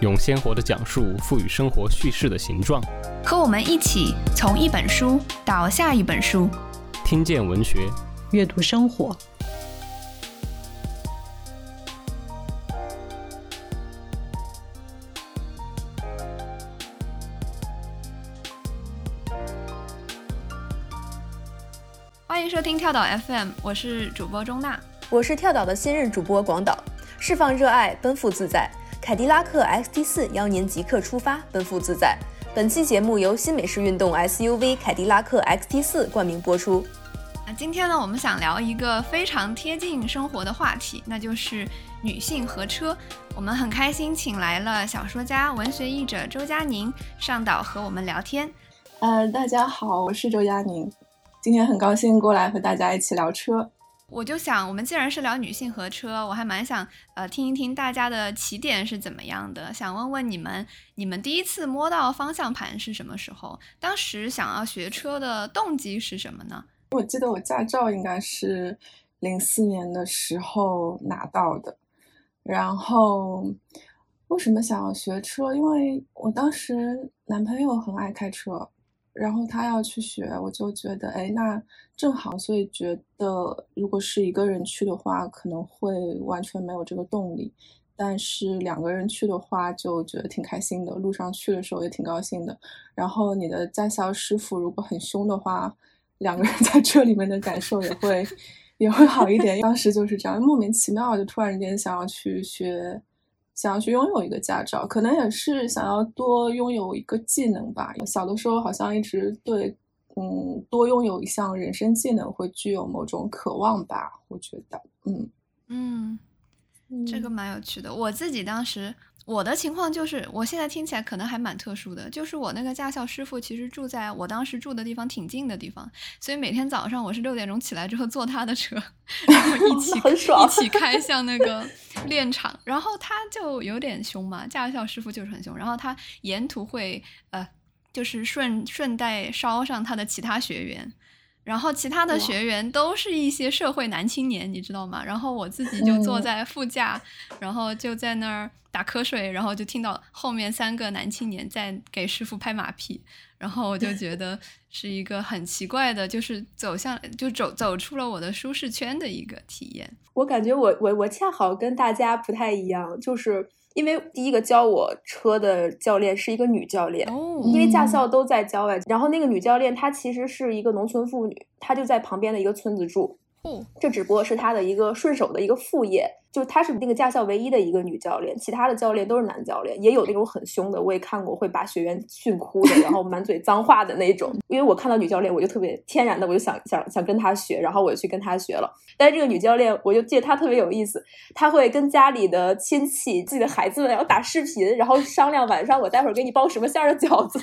用鲜活的讲述赋予生活叙事的形状。和我们一起从一本书到下一本书，听见文学，阅读生活。欢迎收听跳岛 FM，我是主播钟娜，我是跳岛的新任主播广岛。释放热爱，奔赴自在。凯迪拉克 XT4 邀您即刻出发，奔赴自在。本期节目由新美式运动 SUV 凯迪拉克 XT4 冠名播出。那今天呢，我们想聊一个非常贴近生活的话题，那就是女性和车。我们很开心，请来了小说家、文学译者周佳宁上岛和我们聊天。呃，大家好，我是周佳宁。今天很高兴过来和大家一起聊车，我就想，我们既然是聊女性和车，我还蛮想呃听一听大家的起点是怎么样的，想问问你们，你们第一次摸到方向盘是什么时候？当时想要学车的动机是什么呢？我记得我驾照应该是零四年的时候拿到的，然后为什么想要学车？因为我当时男朋友很爱开车。然后他要去学，我就觉得，哎，那正好，所以觉得如果是一个人去的话，可能会完全没有这个动力。但是两个人去的话，就觉得挺开心的。路上去的时候也挺高兴的。然后你的驾校师傅如果很凶的话，两个人在车里面的感受也会也会好一点。当时就是这样，莫名其妙就突然间想要去学。想要去拥有一个驾照，可能也是想要多拥有一个技能吧。小的时候好像一直对，嗯，多拥有一项人生技能会具有某种渴望吧。我觉得，嗯嗯，这个蛮有趣的。我自己当时。我的情况就是，我现在听起来可能还蛮特殊的，就是我那个驾校师傅其实住在我当时住的地方挺近的地方，所以每天早上我是六点钟起来之后坐他的车，然后一起 一起开向那个练场，然后他就有点凶嘛，驾校师傅就是很凶，然后他沿途会呃，就是顺顺带捎上他的其他学员。然后其他的学员都是一些社会男青年，你知道吗？然后我自己就坐在副驾，然后就在那儿打瞌睡，然后就听到后面三个男青年在给师傅拍马屁，然后我就觉得是一个很奇怪的，就是走向就走走出了我的舒适圈的一个体验。我感觉我我我恰好跟大家不太一样，就是。因为第一个教我车的教练是一个女教练，因为驾校都在郊外，然后那个女教练她其实是一个农村妇女，她就在旁边的一个村子住。这只不过是他的一个顺手的一个副业，就他是那个驾校唯一的一个女教练，其他的教练都是男教练，也有那种很凶的，我也看过会把学员训哭的，然后满嘴脏话的那种。因为我看到女教练，我就特别天然的，我就想想想跟她学，然后我就去跟她学了。但是这个女教练，我就记得她特别有意思，她会跟家里的亲戚、自己的孩子们要打视频，然后商量晚上我待会儿给你包什么馅儿的饺子。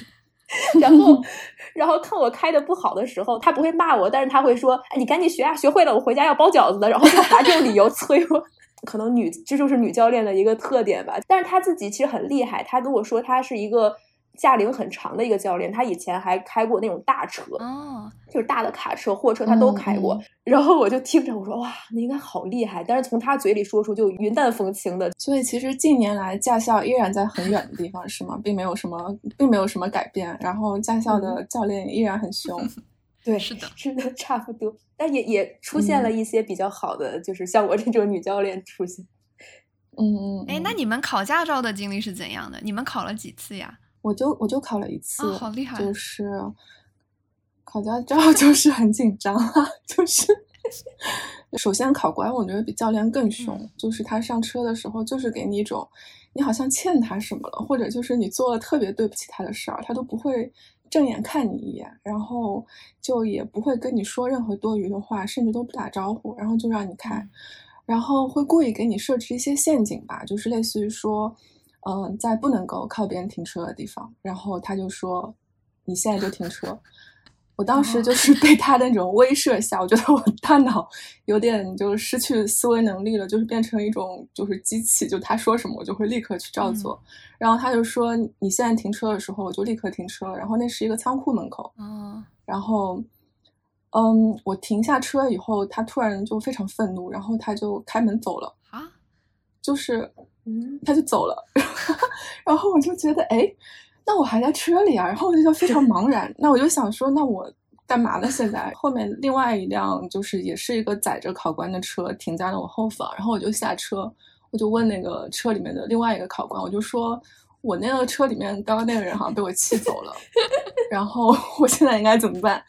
然后，然后看我开的不好的时候，他不会骂我，但是他会说：“哎，你赶紧学啊，学会了我回家要包饺子的。”然后就拿这种理由催我。可能女这就是女教练的一个特点吧。但是她自己其实很厉害，她跟我说她是一个。驾龄很长的一个教练，他以前还开过那种大车，哦，就是大的卡车、货车，他都开过。然后我就听着，我说哇，那应该好厉害。但是从他嘴里说出就云淡风轻的。所以其实近年来驾校依然在很远的地方，是吗？并没有什么，并没有什么改变。然后驾校的教练依然很凶。对，是的，是的，差不多。但也也出现了一些比较好的，就是像我这种女教练出现。嗯嗯。哎，那你们考驾照的经历是怎样的？你们考了几次呀？我就我就考了一次，好厉害！就是考驾照 就是很紧张啊，就是 首先考官我觉得比教练更凶，就是他上车的时候就是给你一种你好像欠他什么了，或者就是你做了特别对不起他的事儿，他都不会正眼看你一眼，然后就也不会跟你说任何多余的话，甚至都不打招呼，然后就让你开，然后会故意给你设置一些陷阱吧，就是类似于说。嗯，在不能够靠边停车的地方，然后他就说：“你现在就停车。”我当时就是被他的那种威慑下，我觉得我大脑有点就失去思维能力了，就是变成一种就是机器，就他说什么我就会立刻去照做。然后他就说：“你现在停车的时候，我就立刻停车。”然后那是一个仓库门口。嗯。然后，嗯，我停下车以后，他突然就非常愤怒，然后他就开门走了。啊？就是，嗯，他就走了。然后我就觉得，哎。那我还在车里啊，然后我就非常 茫然。那我就想说，那我干嘛呢？现在后面另外一辆就是也是一个载着考官的车停在了我后方，然后我就下车，我就问那个车里面的另外一个考官，我就说我那个车里面刚刚那个人好像被我气走了，然后我现在应该怎么办？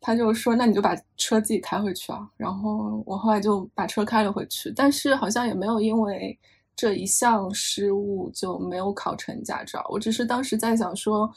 他就说那你就把车自己开回去啊。然后我后来就把车开了回去，但是好像也没有因为。这一项失误就没有考成驾照。我只是当时在想说，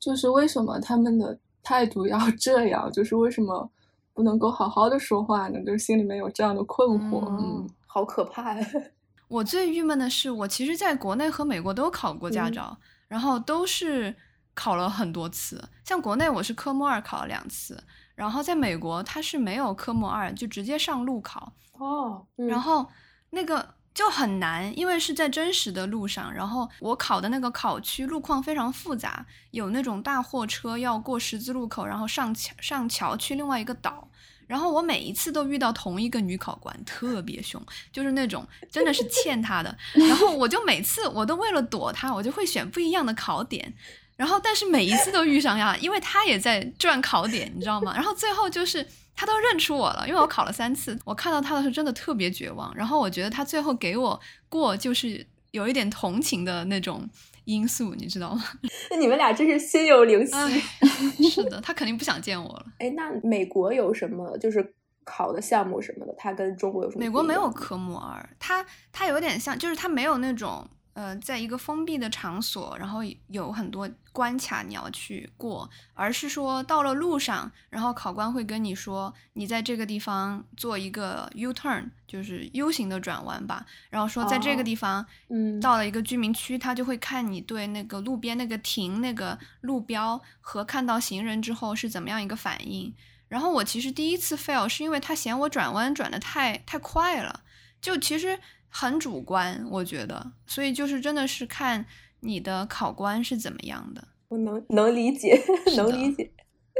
就是为什么他们的态度要 这样？就是为什么不能够好好的说话呢？就是心里面有这样的困惑。嗯，好可怕呀。我最郁闷的是，我其实在国内和美国都考过驾照，然后都是考了很多次。像国内我是科目二考了两次，然后在美国它是没有科目二，就直接上路考。哦，然后那个。就很难，因为是在真实的路上。然后我考的那个考区路况非常复杂，有那种大货车要过十字路口，然后上桥上桥去另外一个岛。然后我每一次都遇到同一个女考官，特别凶，就是那种真的是欠她的。然后我就每次我都为了躲她，我就会选不一样的考点。然后但是每一次都遇上呀，因为她也在转考点，你知道吗？然后最后就是。他都认出我了，因为我考了三次。我看到他的时候真的特别绝望。然后我觉得他最后给我过，就是有一点同情的那种因素，你知道吗？那你们俩真是心有灵犀。是的，他肯定不想见我了。哎，那美国有什么就是考的项目什么的？他跟中国有什么？美国没有科目二，他他有点像，就是他没有那种。呃，在一个封闭的场所，然后有很多关卡你要去过，而是说到了路上，然后考官会跟你说，你在这个地方做一个 U turn，就是 U 型的转弯吧。然后说在这个地方，嗯，到了一个居民区，他就会看你对那个路边那个停那个路标和看到行人之后是怎么样一个反应。然后我其实第一次 fail 是因为他嫌我转弯转的太太快了，就其实。很主观，我觉得，所以就是真的是看你的考官是怎么样的。我能能理解，能理解。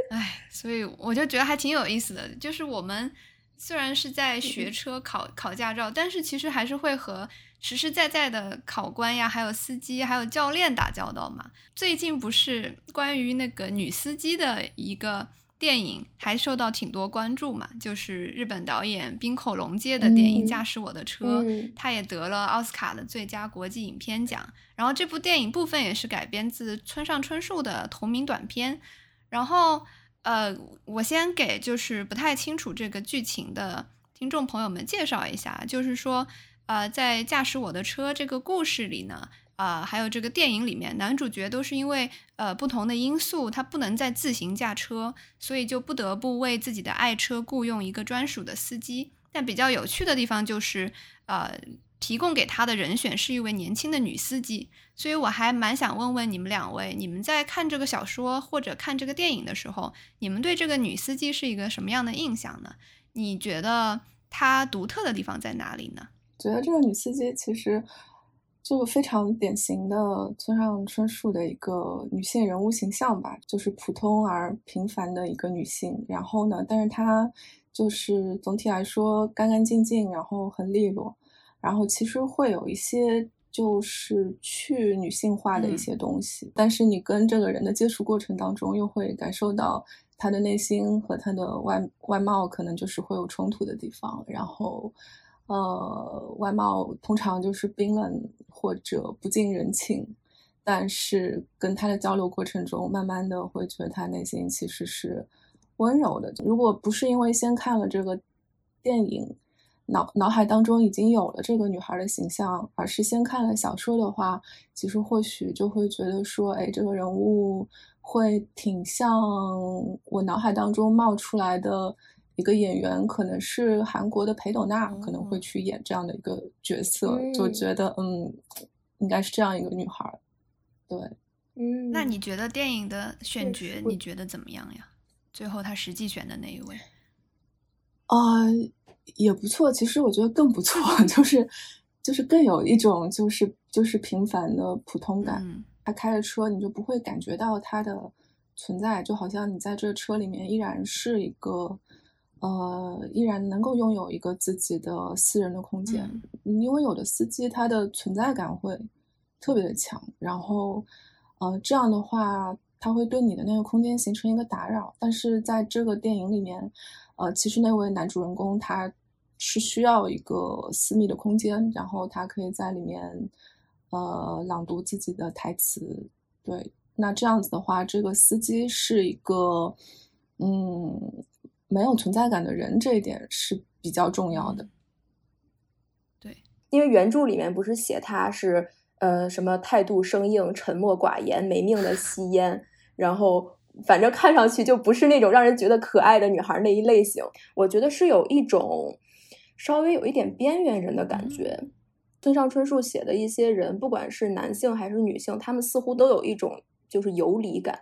哎，所以我就觉得还挺有意思的。就是我们虽然是在学车考考驾照，但是其实还是会和实实在在的考官呀，还有司机，还有教练打交道嘛。最近不是关于那个女司机的一个。电影还受到挺多关注嘛，就是日本导演滨口龙介的电影《驾驶我的车》，他也得了奥斯卡的最佳国际影片奖。然后这部电影部分也是改编自村上春树的同名短片。然后，呃，我先给就是不太清楚这个剧情的听众朋友们介绍一下，就是说，呃，在《驾驶我的车》这个故事里呢。啊，还有这个电影里面，男主角都是因为呃不同的因素，他不能再自行驾车，所以就不得不为自己的爱车雇佣一个专属的司机。但比较有趣的地方就是，呃，提供给他的人选是一位年轻的女司机。所以我还蛮想问问你们两位，你们在看这个小说或者看这个电影的时候，你们对这个女司机是一个什么样的印象呢？你觉得她独特的地方在哪里呢？觉得这个女司机其实。就非常典型的村上春树的一个女性人物形象吧，就是普通而平凡的一个女性。然后呢，但是她就是总体来说干干净净，然后很利落。然后其实会有一些就是去女性化的一些东西，但是你跟这个人的接触过程当中，又会感受到她的内心和她的外外貌可能就是会有冲突的地方。然后。呃，外貌通常就是冰冷或者不近人情，但是跟他的交流过程中，慢慢的会觉得他内心其实是温柔的。如果不是因为先看了这个电影，脑脑海当中已经有了这个女孩的形象，而是先看了小说的话，其实或许就会觉得说，哎，这个人物会挺像我脑海当中冒出来的。一个演员可能是韩国的裴斗娜，可能会去演这样的一个角色，就觉得嗯，应该是这样一个女孩。对，嗯，那你觉得电影的选角你觉得怎么样呀？最后他实际选的那一位？啊，也不错。其实我觉得更不错，就是就是更有一种就是就是平凡的普通感。他开着车，你就不会感觉到他的存在，就好像你在这车里面依然是一个呃，依然能够拥有一个自己的私人的空间。因为有的司机他的存在感会特别的强，然后呃，这样的话他会对你的那个空间形成一个打扰。但是在这个电影里面。呃，其实那位男主人公他是需要一个私密的空间，然后他可以在里面呃朗读自己的台词。对，那这样子的话，这个司机是一个嗯没有存在感的人，这一点是比较重要的。对，因为原著里面不是写他是呃什么态度生硬、沉默寡言、没命的吸烟，然后。反正看上去就不是那种让人觉得可爱的女孩那一类型，我觉得是有一种稍微有一点边缘人的感觉。村上春树写的一些人，不管是男性还是女性，他们似乎都有一种就是游离感，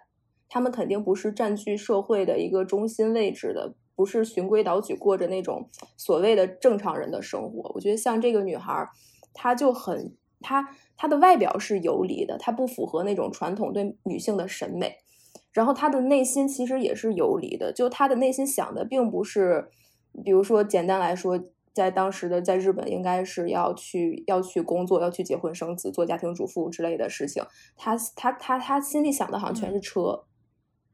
他们肯定不是占据社会的一个中心位置的，不是循规蹈矩过着那种所谓的正常人的生活。我觉得像这个女孩，她就很她她的外表是游离的，她不符合那种传统对女性的审美。然后她的内心其实也是游离的，就她的内心想的并不是，比如说简单来说，在当时的在日本应该是要去要去工作，要去结婚生子，做家庭主妇之类的事情。他他他他心里想的好像全是车，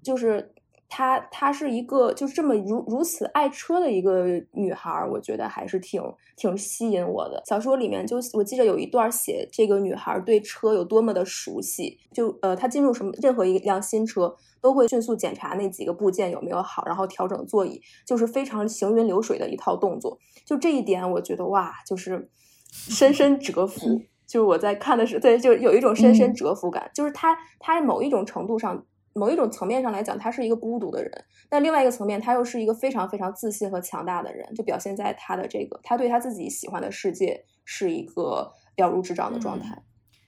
就是。她她是一个就是这么如如此爱车的一个女孩，我觉得还是挺挺吸引我的。小说里面就我记得有一段写这个女孩对车有多么的熟悉，就呃她进入什么任何一辆新车都会迅速检查那几个部件有没有好，然后调整座椅，就是非常行云流水的一套动作。就这一点，我觉得哇，就是深深折服。就是我在看的时候，对，就有一种深深折服感。就是她她某一种程度上。某一种层面上来讲，他是一个孤独的人；但另外一个层面，他又是一个非常非常自信和强大的人，就表现在他的这个，他对他自己喜欢的世界是一个了如指掌的状态。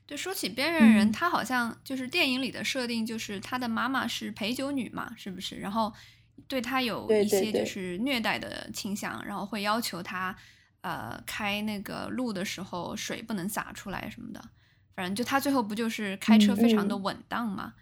对，说起边缘人，他好像就是电影里的设定，就是他的妈妈是陪酒女嘛，是不是？然后对他有一些就是虐待的倾向，然后会要求他呃开那个路的时候水不能洒出来什么的。反正就他最后不就是开车非常的稳当嘛。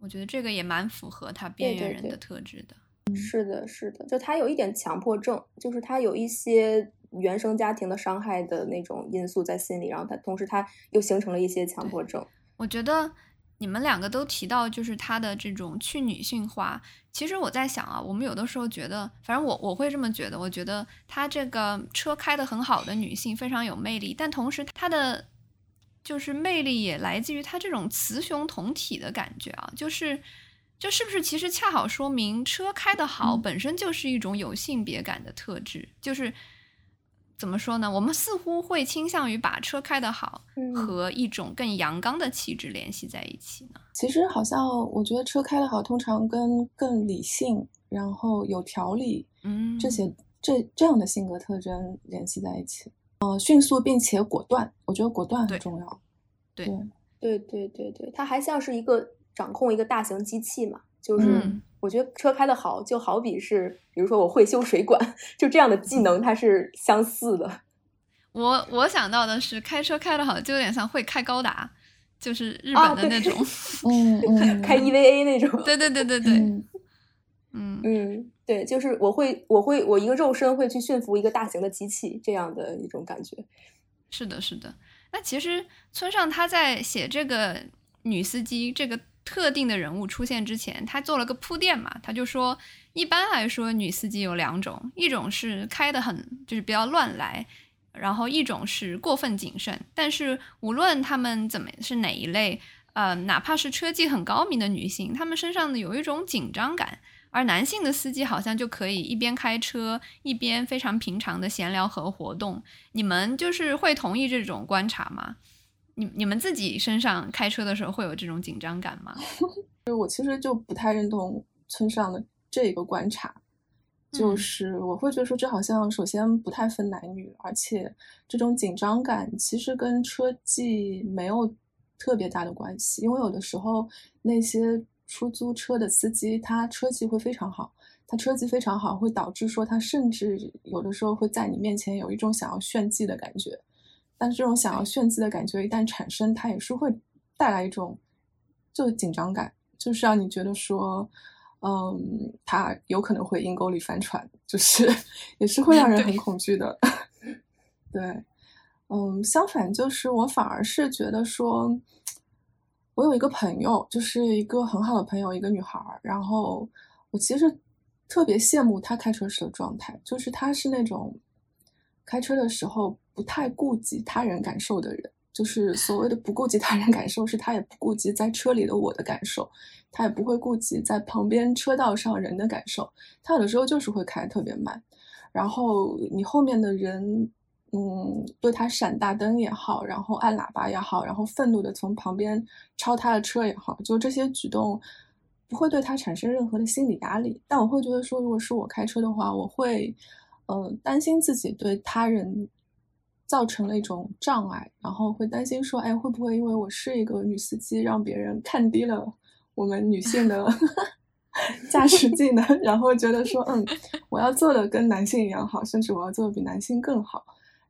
我觉得这个也蛮符合他边缘人的特质的。是的，是的，就他有一点强迫症，就是他有一些原生家庭的伤害的那种因素在心里，然后他同时他又形成了一些强迫症。我觉得你们两个都提到就是他的这种去女性化，其实我在想啊，我们有的时候觉得，反正我我会这么觉得，我觉得他这个车开的很好的女性非常有魅力，但同时他的。就是魅力也来自于他这种雌雄同体的感觉啊，就是，就是不是其实恰好说明车开得好本身就是一种有性别感的特质，就是怎么说呢？我们似乎会倾向于把车开得好和一种更阳刚的气质联系在一起呢？其实好像我觉得车开得好通常跟更理性，然后有条理，嗯，这些这这样的性格特征联系在一起。呃，迅速并且果断，我觉得果断很重要。对，对，对，对，对，它还像是一个掌控一个大型机器嘛。就是我觉得车开的好，就好比是，比如说我会修水管，就这样的技能，它是相似的。我我想到的是，开车开的好，就有点像会开高达，就是日本的那种，嗯，开 EVA 那种。对，对，对，对，对，嗯嗯。对，就是我会，我会，我一个肉身会去驯服一个大型的机器，这样的一种感觉。是的，是的。那其实村上他在写这个女司机这个特定的人物出现之前，他做了个铺垫嘛，他就说，一般来说女司机有两种，一种是开的很就是比较乱来，然后一种是过分谨慎。但是无论他们怎么是哪一类，呃，哪怕是车技很高明的女性，她们身上呢有一种紧张感。而男性的司机好像就可以一边开车一边非常平常的闲聊和活动。你们就是会同意这种观察吗？你你们自己身上开车的时候会有这种紧张感吗？我其实就不太认同村上的这个观察，就是我会觉得说，这好像首先不太分男女，而且这种紧张感其实跟车技没有特别大的关系，因为有的时候那些出租车的司机他车技会非常好，他车技非常好，会导致说他甚至有的时候会在你面前有一种想要炫技的感觉，但是这种想要炫技的感觉一旦产生，它也是会带来一种就是紧张感，就是让你觉得说。嗯，他有可能会阴沟里翻船，就是 也是会让人很恐惧的。对，嗯，相反，就是我反而是觉得说，我有一个朋友，就是一个很好的朋友，一个女孩儿。然后我其实特别羡慕她开车时的状态，就是她是那种开车的时候不太顾及他人感受的人。就是所谓的不顾及他人感受，是她也不顾及在车里的我的感受，她也不会顾及在旁边车道上人的感受。她有的时候就是会开特别慢，然后你后面的人，嗯，对他闪大灯也好，然后按喇叭也好，然后愤怒的从旁边超他的车也好，就这些举动不会对他产生任何的心理压力。但我会觉得说，如果是我开车的话，我会，呃，担心自己对他人。造成了一种障碍，然后会担心说，哎，会不会因为我是一个女司机，让别人看低了我们女性的 驾驶技能，然后觉得说，嗯，我要做的跟男性一样好，甚至我要做的比男性更好，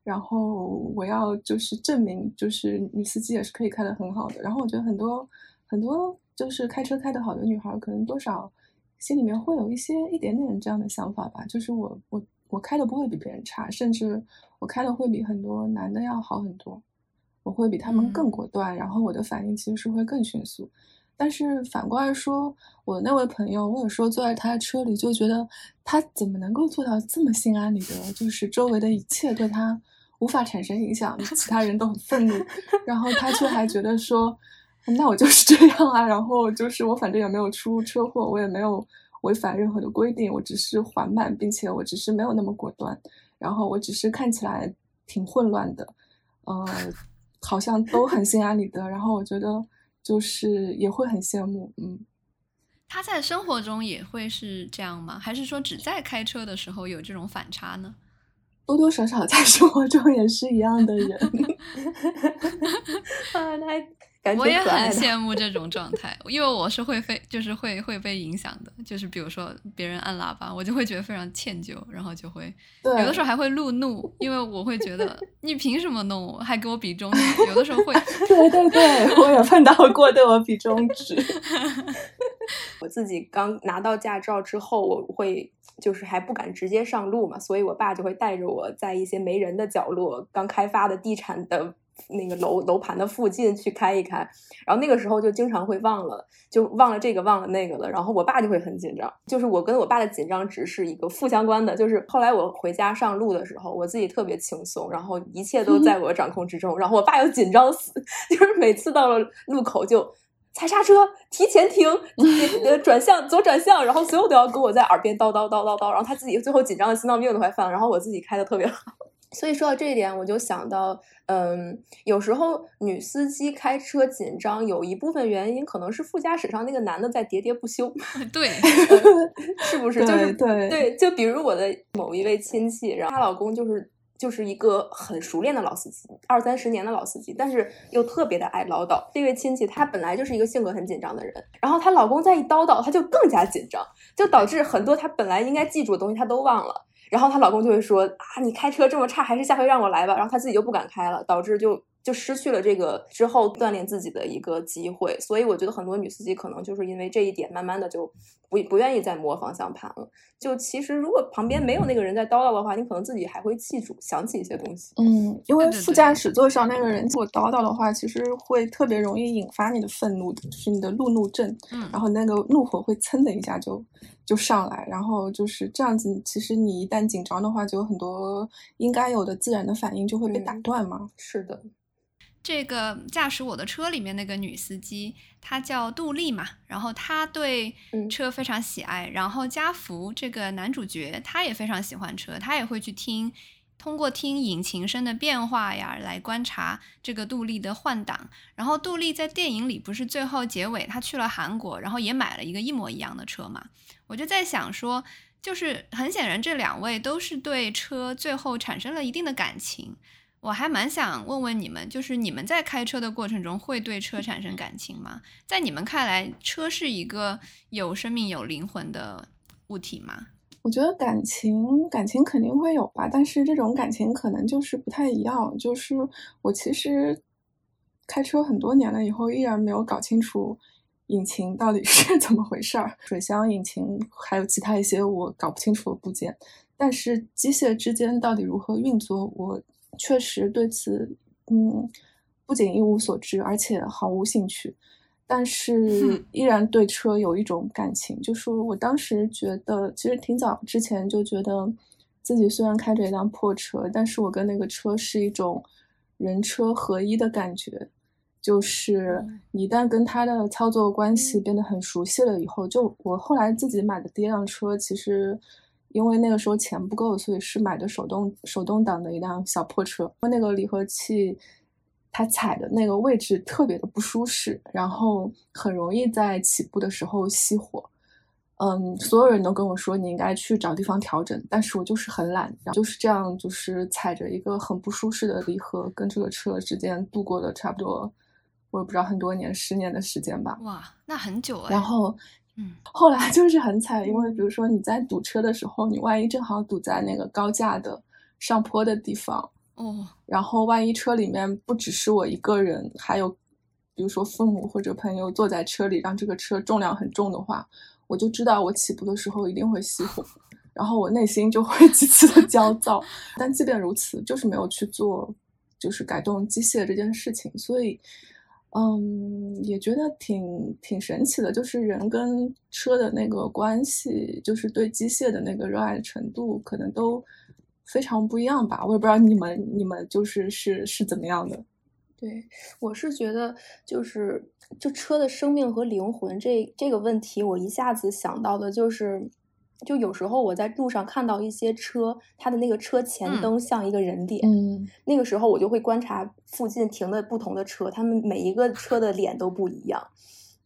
然后我要就是证明，就是女司机也是可以开得很好的。然后我觉得很多很多就是开车开得好的女孩，可能多少心里面会有一些一点点这样的想法吧，就是我我。我开的不会比别人差，甚至我开的会比很多男的要好很多。我会比他们更果断，然后我的反应其实是会更迅速。但是反过来说，我的那位朋友，我有时候坐在他的车里，就觉得他怎么能够做到这么心安理得？就是周围的一切对他无法产生影响，其他人都很愤怒，然后他却还觉得说，那我就是这样啊。然后就是我反正也没有出车祸，我也没有。违反任何的规定，我只是缓慢，并且我只是没有那么果断，然后我只是看起来挺混乱的，呃，好像都很心安理得，然后我觉得就是也会很羡慕，嗯。他在生活中也会是这样吗？还是说只在开车的时候有这种反差呢？多多少少在生活中也是一样的人，啊，那。我也很羡慕这种状态，因为我是会非就是会会被影响的，就是比如说别人按喇叭，我就会觉得非常歉疚，然后就会有的时候还会路怒，因为我会觉得你凭什么弄我，还给我比中指，有的时候会。对对对，我也碰到过对我比中指。我自己刚拿到驾照之后，我会就是还不敢直接上路嘛，所以我爸就会带着我在一些没人的角落，刚开发的地产的。那个楼楼盘的附近去开一开，然后那个时候就经常会忘了，就忘了这个忘了那个了，然后我爸就会很紧张，就是我跟我爸的紧张值是一个负相关的，就是后来我回家上路的时候，我自己特别轻松，然后一切都在我掌控之中，然后我爸又紧张死，就是每次到了路口就踩刹车，提前停，呃转向左转向，然后所有都要跟我在耳边叨叨叨叨叨，然后他自己最后紧张的心脏病都快犯了，然后我自己开的特别好。所以说到这一点，我就想到，嗯，有时候女司机开车紧张，有一部分原因可能是副驾驶上那个男的在喋喋不休。对，是不是？就是对对，就比如我的某一位亲戚，然后她老公就是就是一个很熟练的老司机，二三十年的老司机，但是又特别的爱唠叨。这位亲戚她本来就是一个性格很紧张的人，然后她老公再一叨叨，她就更加紧张，就导致很多她本来应该记住的东西她都忘了。然后她老公就会说啊，你开车这么差，还是下回让我来吧。然后她自己就不敢开了，导致就就失去了这个之后锻炼自己的一个机会。所以我觉得很多女司机可能就是因为这一点，慢慢的就不不愿意再摸方向盘了。就其实如果旁边没有那个人在叨叨的话，你可能自己还会记住，想起一些东西。嗯，因为副驾驶座上那个人如果叨叨的话，其实会特别容易引发你的愤怒，就是你的路怒症。嗯，然后那个怒火会噌的一下就。就上来，然后就是这样子。其实你一旦紧张的话，就有很多应该有的自然的反应就会被打断嘛。是的，这个驾驶我的车里面那个女司机，她叫杜丽嘛，然后她对车非常喜爱。然后加福这个男主角，他也非常喜欢车，他也会去听。通过听引擎声的变化呀，来观察这个杜丽的换挡。然后杜丽在电影里不是最后结尾，她去了韩国，然后也买了一个一模一样的车嘛。我就在想说，就是很显然这两位都是对车最后产生了一定的感情。我还蛮想问问你们，就是你们在开车的过程中会对车产生感情吗？在你们看来，车是一个有生命、有灵魂的物体吗？我觉得感情，感情肯定会有吧，但是这种感情可能就是不太一样。就是我其实开车很多年了以后，依然没有搞清楚引擎到底 是怎么回事儿，水箱、引擎还有其他一些我搞不清楚的部件。但是机械之间到底如何运作，我。确实对此，嗯，不仅一无所知，而且毫无兴趣。但是依然对车有一种感情，就是我当时觉得，其实挺早之前就觉得，自己虽然开着一辆破车，但是我跟那个车是一种人车合一的感觉。就是一旦跟它的操作关系变得很熟悉了以后，就我后来自己买的第一辆车，其实。因为那个时候钱不够，所以是买的手动手动挡的一辆小破车。那个离合器，它踩的那个位置特别的不舒适，然后很容易在起步的时候熄火。嗯，所有人都跟我说你应该去找地方调整，但是我就是很懒，就是这样，就是踩着一个很不舒适的离合，跟这个车之间度过了差不多，我也不知道很多年，十年的时间吧。哇，那很久哎。然后。嗯，后来就是很惨，因为比如说你在堵车的时候，你万一正好堵在那个高架的上坡的地方，哦，然后万一车里面不只是我一个人，还有比如说父母或者朋友坐在车里，让这个车重量很重的话，我就知道我起步的时候一定会熄火，然后我内心就会极其的焦躁。但即便如此，就是没有去做就是改动机械这件事情，所以。嗯，也觉得挺挺神奇的，就是人跟车的那个关系，就是对机械的那个热爱程度，可能都非常不一样吧。我也不知道你们你们就是是是怎么样的。对，我是觉得就是就车的生命和灵魂这这个问题，我一下子想到的就是。就有时候我在路上看到一些车，它的那个车前灯像一个人脸，嗯，那个时候我就会观察附近停的不同的车，他们每一个车的脸都不一样。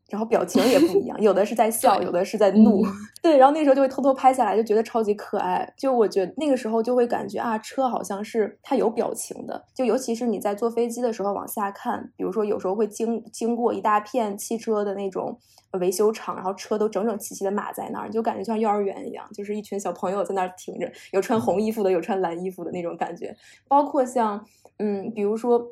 然后表情也不一样，有的是在 笑，有的是在怒。对，然后那时候就会偷偷拍下来，就觉得超级可爱。就我觉得那个时候就会感觉啊，车好像是它有表情的。就尤其是你在坐飞机的时候往下看，比如说有时候会经经过一大片汽车的那种维修厂，然后车都整整齐齐的码在那儿，就感觉像幼儿园一样，就是一群小朋友在那儿停着，有穿红衣服的，有穿蓝衣服的那种感觉。包括像嗯，比如说。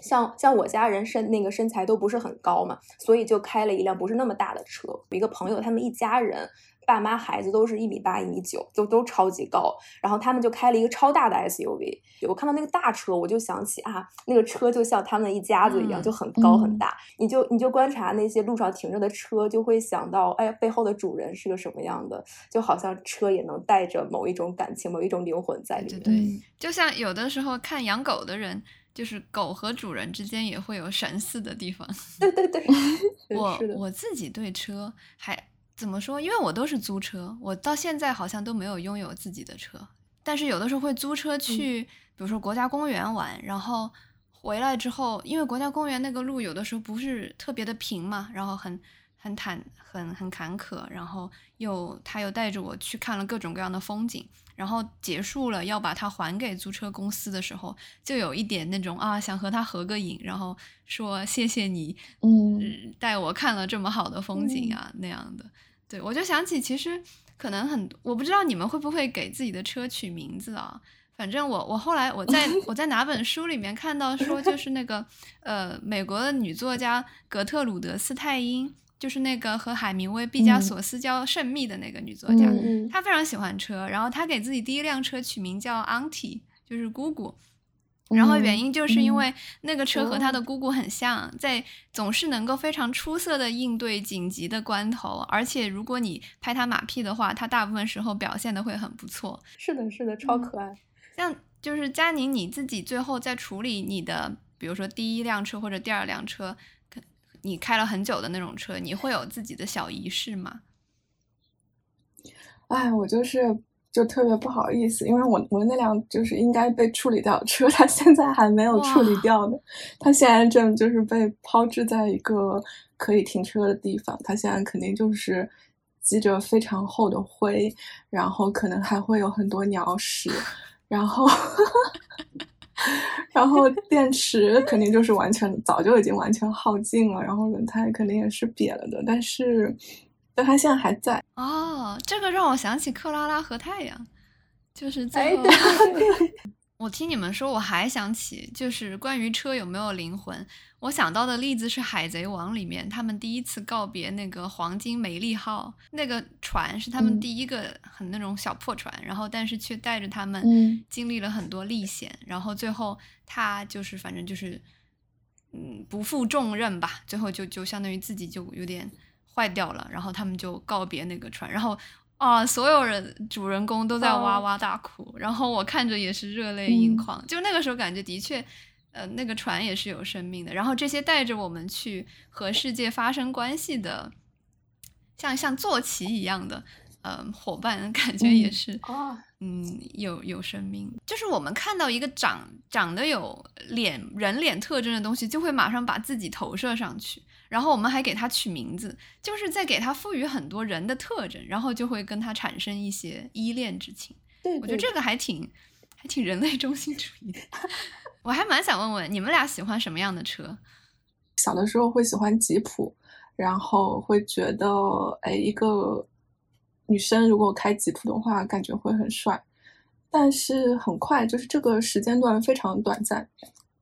像像我家人身那个身材都不是很高嘛，所以就开了一辆不是那么大的车。有一个朋友，他们一家人，爸妈孩子都是一米八、一米九，就都超级高。然后他们就开了一个超大的 SUV。我看到那个大车，我就想起啊，那个车就像他们一家子一样，就很高很大。你就你就观察那些路上停着的车，就会想到，哎，背后的主人是个什么样的？就好像车也能带着某一种感情、某一种灵魂在里面。对，就像有的时候看养狗的人。就是狗和主人之间也会有神似的地方。对 对对，我我自己对车还怎么说？因为我都是租车，我到现在好像都没有拥有自己的车。但是有的时候会租车去，比如说国家公园玩，然后回来之后，因为国家公园那个路有的时候不是特别的平嘛，然后很很坦很很坎坷，然后又他又带着我去看了各种各样的风景。然后结束了，要把它还给租车公司的时候，就有一点那种啊，想和他合个影，然后说谢谢你，嗯，带我看了这么好的风景啊那样的。对我就想起，其实可能很，我不知道你们会不会给自己的车取名字啊？反正我我后来我在 我在哪本书里面看到说，就是那个呃，美国的女作家格特鲁德斯泰因。就是那个和海明威、毕加索私交甚密的那个女作家，她非常喜欢车，然后她给自己第一辆车取名叫 Auntie，就是姑姑。然后原因就是因为那个车和她的姑姑很像，在总是能够非常出色的应对紧急的关头，而且如果你拍她马屁的话，她大部分时候表现的会很不错。是的，是的，超可爱。像就是佳宁，你自己最后在处理你的，比如说第一辆车或者第二辆车。你开了很久的那种车，你会有自己的小仪式吗？哎，我就是就特别不好意思，因为我我那辆就是应该被处理掉的车，它现在还没有处理掉呢。它现在正就是被抛置在一个可以停车的地方，它现在肯定就是积着非常厚的灰，然后可能还会有很多鸟屎，然后，然后电池肯定就是完全早就已经完全耗尽了，然后轮胎肯定也是瘪了的，但是，但它现在还在。哦，这个让我想起克拉拉和太阳，就是最后。我听你们说，我还想起，就是关于车有没有灵魂，我想到的例子是《海贼王》里面，他们第一次告别那个黄金梅利号那个船，是他们第一个很那种小破船，然后但是却带着他们经历了很多历险，然后最后他就是反正就是嗯不负重任吧，最后就就相当于自己就有点坏掉了，然后他们就告别那个船，然后。啊！所有人主人公都在哇哇大哭，然后我看着也是热泪盈眶。就那个时候感觉的确，呃，那个船也是有生命的。然后这些带着我们去和世界发生关系的，像像坐骑一样的，呃，伙伴，感觉也是，嗯，有有生命。就是我们看到一个长长得有脸人脸特征的东西，就会马上把自己投射上去。然后我们还给它取名字，就是在给它赋予很多人的特征，然后就会跟它产生一些依恋之情。对，我觉得这个还挺还挺人类中心主义的。我还蛮想问问你们俩喜欢什么样的车？小的时候会喜欢吉普，然后会觉得，哎，一个女生如果开吉普的话，感觉会很帅。但是很快，就是这个时间段非常短暂，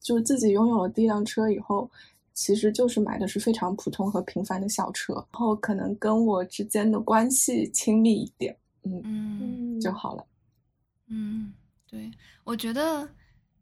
就是自己拥有了第一辆车以后。其实就是买的是非常普通和平凡的小车，然后可能跟我之间的关系亲密一点，嗯嗯就好了。嗯，对，我觉得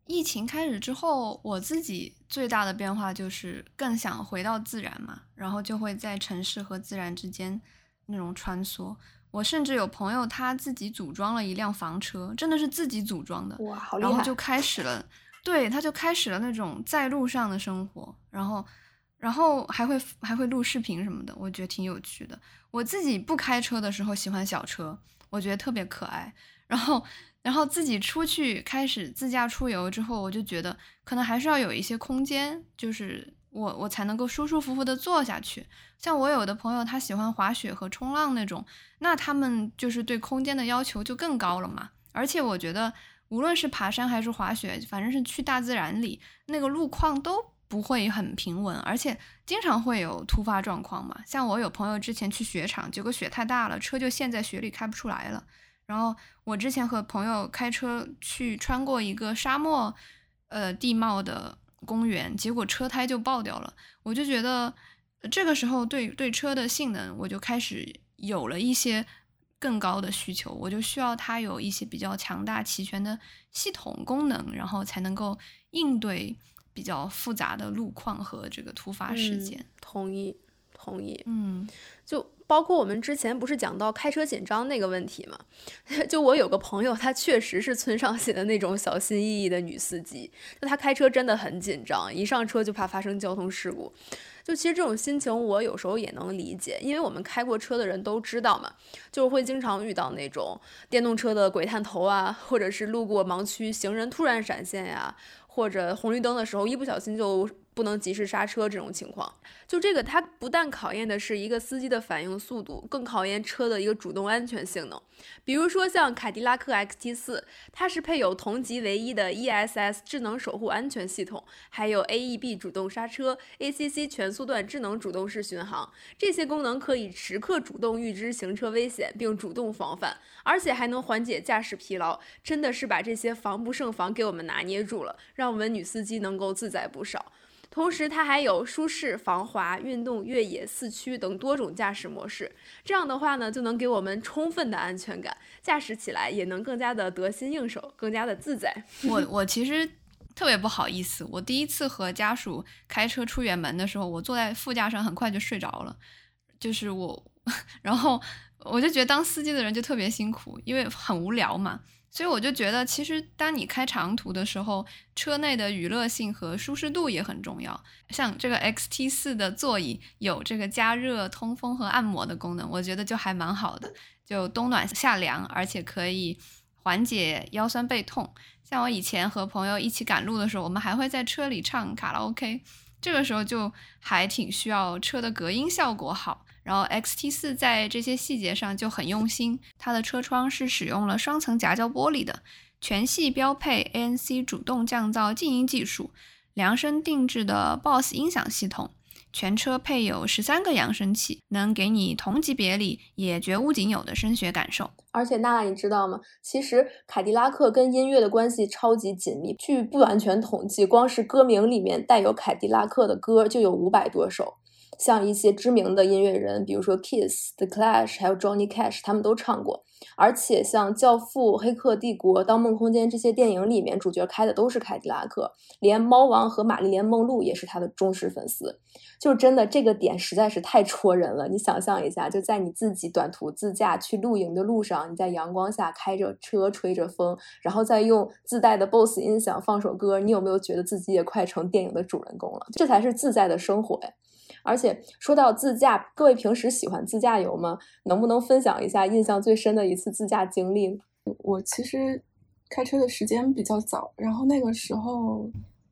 疫情开始之后，我自己最大的变化就是更想回到自然嘛，然后就会在城市和自然之间那种穿梭。我甚至有朋友他自己组装了一辆房车，真的是自己组装的，哇，好厉害！然后就开始了。对，他就开始了那种在路上的生活，然后，然后还会还会录视频什么的，我觉得挺有趣的。我自己不开车的时候喜欢小车，我觉得特别可爱。然后，然后自己出去开始自驾出游之后，我就觉得可能还是要有一些空间，就是我我才能够舒舒服服的坐下去。像我有的朋友他喜欢滑雪和冲浪那种，那他们就是对空间的要求就更高了嘛。而且我觉得。无论是爬山还是滑雪，反正是去大自然里，那个路况都不会很平稳，而且经常会有突发状况嘛。像我有朋友之前去雪场，结果雪太大了，车就陷在雪里开不出来了。然后我之前和朋友开车去穿过一个沙漠，呃地貌的公园，结果车胎就爆掉了。我就觉得这个时候对对车的性能，我就开始有了一些。更高的需求，我就需要它有一些比较强大、齐全的系统功能，然后才能够应对比较复杂的路况和这个突发事件。同意，同意。嗯，就包括我们之前不是讲到开车紧张那个问题嘛？就我有个朋友，她确实是村上写的那种小心翼翼的女司机，那她开车真的很紧张，一上车就怕发生交通事故。就其实这种心情，我有时候也能理解，因为我们开过车的人都知道嘛，就是会经常遇到那种电动车的鬼探头啊，或者是路过盲区行人突然闪现呀，或者红绿灯的时候一不小心就。不能及时刹车这种情况，就这个它不但考验的是一个司机的反应速度，更考验车的一个主动安全性能。比如说像凯迪拉克 XT4，它是配有同级唯一的 ESS 智能守护安全系统，还有 AEB 主动刹车、ACC 全速段智能主动式巡航，这些功能可以时刻主动预知行车危险并主动防范，而且还能缓解驾驶疲劳，真的是把这些防不胜防给我们拿捏住了，让我们女司机能够自在不少。同时，它还有舒适、防滑、运动、越野、四驱等多种驾驶模式。这样的话呢，就能给我们充分的安全感，驾驶起来也能更加的得心应手，更加的自在。我我其实特别不好意思，我第一次和家属开车出远门的时候，我坐在副驾上，很快就睡着了。就是我，然后我就觉得当司机的人就特别辛苦，因为很无聊嘛。所以我就觉得，其实当你开长途的时候，车内的娱乐性和舒适度也很重要。像这个 XT 四的座椅有这个加热、通风和按摩的功能，我觉得就还蛮好的，就冬暖夏凉，而且可以缓解腰酸背痛。像我以前和朋友一起赶路的时候，我们还会在车里唱卡拉 OK。这个时候就还挺需要车的隔音效果好。然后 XT 四在这些细节上就很用心，它的车窗是使用了双层夹胶玻璃的，全系标配 ANC 主动降噪静音技术，量身定制的 BOSS 音响系统。全车配有十三个扬声器，能给你同级别里也绝无仅有的声学感受。而且娜娜，你知道吗？其实凯迪拉克跟音乐的关系超级紧密。据不完全统计，光是歌名里面带有凯迪拉克的歌就有五百多首。像一些知名的音乐人，比如说 Kiss、The Clash，还有 Johnny Cash，他们都唱过。而且像《教父》《黑客帝国》《盗梦空间》这些电影里面，主角开的都是凯迪拉克。连猫王和玛丽莲梦露也是他的忠实粉丝。就真的这个点实在是太戳人了。你想象一下，就在你自己短途自驾去露营的路上，你在阳光下开着车，吹着风，然后再用自带的 BOSS 音响放首歌，你有没有觉得自己也快成电影的主人公了？这才是自在的生活呀！而且说到自驾，各位平时喜欢自驾游吗？能不能分享一下印象最深的一次自驾经历？我其实开车的时间比较早，然后那个时候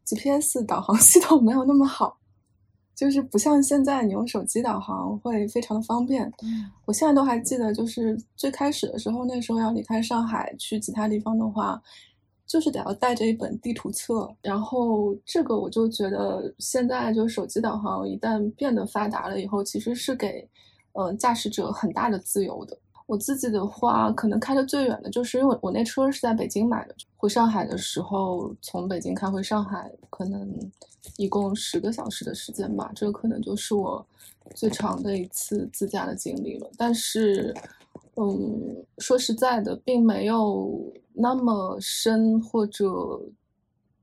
GPS 导航 系统没有那么好，就是不像现在你用手机导航会非常的方便。嗯，我现在都还记得，就是最开始的时候，那时候要离开上海去其他地方的话。就是得要带着一本地图册，然后这个我就觉得现在就手机导航一旦变得发达了以后，其实是给，呃，驾驶者很大的自由的。我自己的话，可能开的最远的就是因为我那车是在北京买的，回上海的时候从北京开回上海，可能一共十个小时的时间吧，这个可能就是我最长的一次自驾的经历了。但是。嗯，说实在的，并没有那么深，或者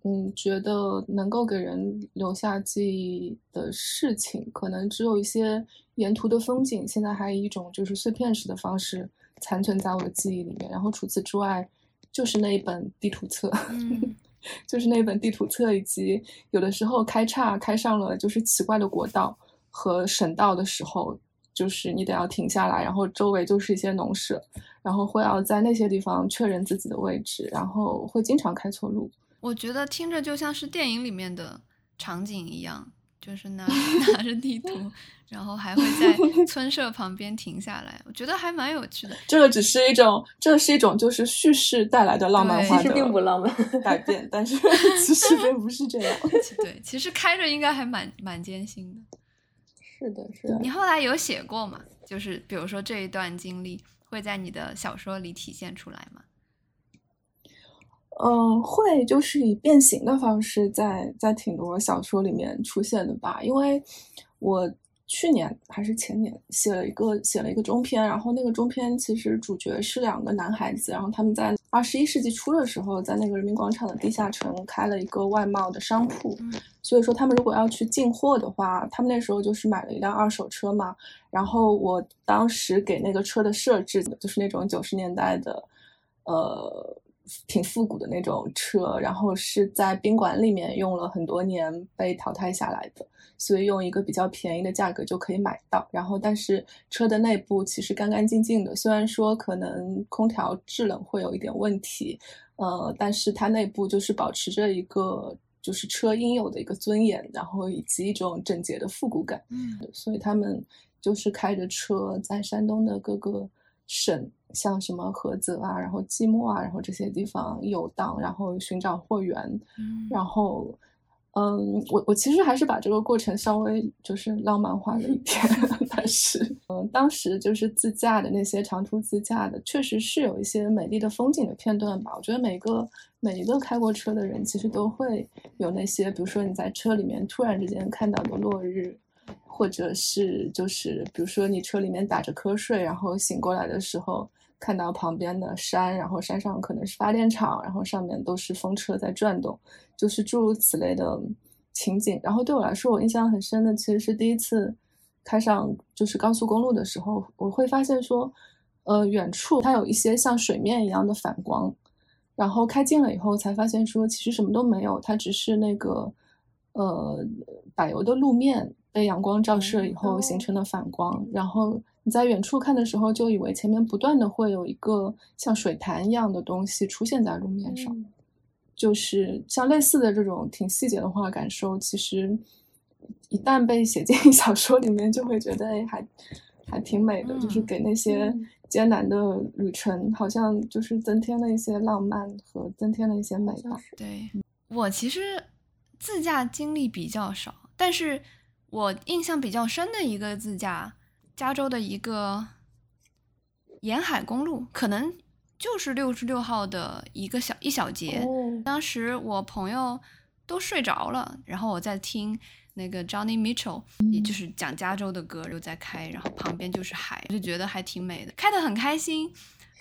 嗯，觉得能够给人留下记忆的事情，可能只有一些沿途的风景，现在还以一种就是碎片式的方式残存在我的记忆里面。然后除此之外，就是那一本地图册，就是那本地图册，以及有的时候开岔开上了就是奇怪的国道和省道的时候。就是你得要停下来，然后周围就是一些农舍，然后会要在那些地方确认自己的位置，然后会经常开错路。我觉得听着就像是电影里面的场景一样，就是拿 拿着地图，然后还会在村舍旁边停下来，我觉得还蛮有趣的。这个只是一种，这是一种就是叙事带来的浪漫化，其实并不浪漫改变，但是 其实并不是这样。对，其实开着应该还蛮蛮艰辛的。是的，是的。你后来有写过吗？就是比如说这一段经历会在你的小说里体现出来吗？嗯，会，就是以变形的方式在在挺多小说里面出现的吧。因为我去年还是前年写了一个写了一个中篇，然后那个中篇其实主角是两个男孩子，然后他们在。二十一世纪初的时候，在那个人民广场的地下城开了一个外贸的商铺，所以说他们如果要去进货的话，他们那时候就是买了一辆二手车嘛。然后我当时给那个车的设置就是那种九十年代的，呃，挺复古的那种车，然后是在宾馆里面用了很多年被淘汰下来的。所以用一个比较便宜的价格就可以买到，然后但是车的内部其实干干净净的，虽然说可能空调制冷会有一点问题，呃，但是它内部就是保持着一个就是车应有的一个尊严，然后以及一种整洁的复古感。嗯，所以他们就是开着车在山东的各个省，像什么菏泽啊，然后即墨啊，然后这些地方游荡，然后寻找货源，嗯，然后。嗯，我我其实还是把这个过程稍微就是浪漫化了一点，但是，嗯，当时就是自驾的那些长途自驾的，确实是有一些美丽的风景的片段吧。我觉得每个每一个开过车的人，其实都会有那些，比如说你在车里面突然之间看到的落日，或者是就是比如说你车里面打着瞌睡，然后醒过来的时候。看到旁边的山，然后山上可能是发电厂，然后上面都是风车在转动，就是诸如此类的情景。然后对我来说，我印象很深的其实是第一次开上就是高速公路的时候，我会发现说，呃，远处它有一些像水面一样的反光，然后开近了以后才发现说，其实什么都没有，它只是那个呃柏油的路面被阳光照射以后形成的反。光，然后。你在远处看的时候，就以为前面不断的会有一个像水潭一样的东西出现在路面上，就是像类似的这种挺细节的话感受，其实一旦被写进小说里面，就会觉得哎，还还挺美的，就是给那些艰难的旅程，好像就是增添了一些浪漫和增添了一些美吧。对我其实自驾经历比较少，但是我印象比较深的一个自驾，加州的一个沿海公路，可能。就是六十六号的一个小一小节，当时我朋友都睡着了，然后我在听那个 Johnny Mitchell，也就是讲加州的歌，又在开，然后旁边就是海，就觉得还挺美的，开得很开心，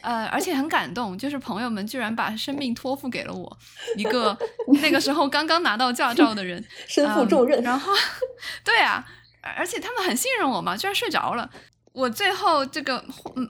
呃，而且很感动，就是朋友们居然把生命托付给了我，一个 那个时候刚刚拿到驾照的人，身负重任，然后，对啊，而且他们很信任我嘛，居然睡着了。我最后这个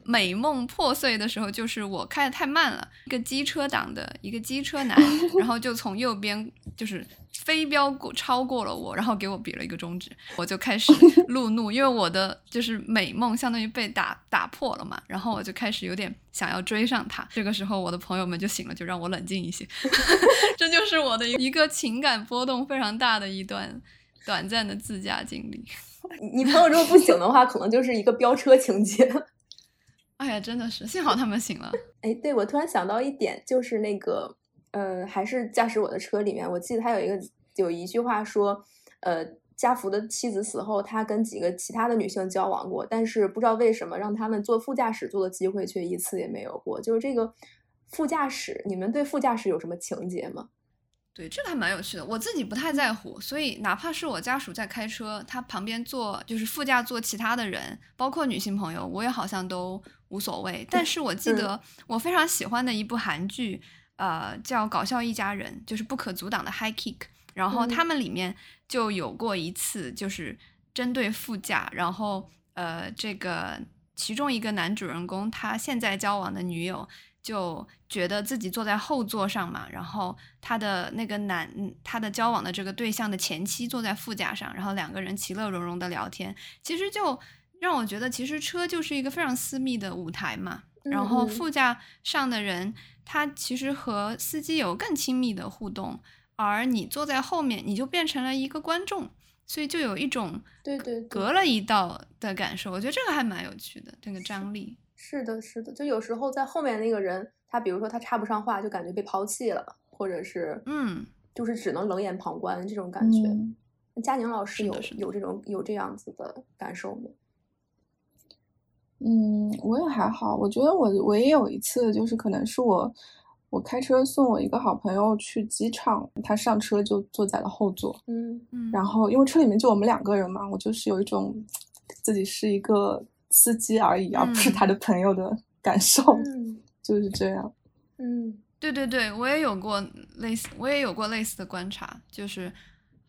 美梦破碎的时候，就是我开的太慢了，一个机车党的一个机车男，然后就从右边就是飞镖过超过了我，然后给我比了一个中指，我就开始 怒怒，因为我的就是美梦相当于被打打破了嘛，然后我就开始有点想要追上他。这个时候我的朋友们就醒了，就让我冷静一些。这就是我的一个情感波动非常大的一段短暂的自驾经历。你朋友如果不醒的话，可能就是一个飙车情节。哎呀，真的是，幸好他们醒了。哎，对，我突然想到一点，就是那个，呃，还是驾驶我的车里面，我记得他有一个有一句话说，呃，家福的妻子死后，他跟几个其他的女性交往过，但是不知道为什么让他们坐副驾驶座的机会却一次也没有过。就是这个副驾驶，你们对副驾驶有什么情节吗？对，这个还蛮有趣的。我自己不太在乎，所以哪怕是我家属在开车，他旁边坐就是副驾坐其他的人，包括女性朋友，我也好像都无所谓。但是我记得我非常喜欢的一部韩剧，呃，叫《搞笑一家人》，就是不可阻挡的 High Kick。然后他们里面就有过一次，就是针对副驾，然后呃，这个其中一个男主人公他现在交往的女友。就觉得自己坐在后座上嘛，然后他的那个男，他的交往的这个对象的前妻坐在副驾上，然后两个人其乐融融的聊天，其实就让我觉得，其实车就是一个非常私密的舞台嘛。然后副驾上的人，他其实和司机有更亲密的互动，而你坐在后面，你就变成了一个观众，所以就有一种对对隔了一道的感受。我觉得这个还蛮有趣的，这个张力。是的，是的，就有时候在后面那个人，他比如说他插不上话，就感觉被抛弃了，或者是嗯，就是只能冷眼旁观这种感觉。佳宁老师有有这种有这样子的感受吗？嗯，我也还好，我觉得我我也有一次，就是可能是我我开车送我一个好朋友去机场，他上车就坐在了后座，嗯嗯，然后因为车里面就我们两个人嘛，我就是有一种自己是一个。司机而已，而不是他的朋友的感受，就是这样。嗯，对对对，我也有过类似，我也有过类似的观察，就是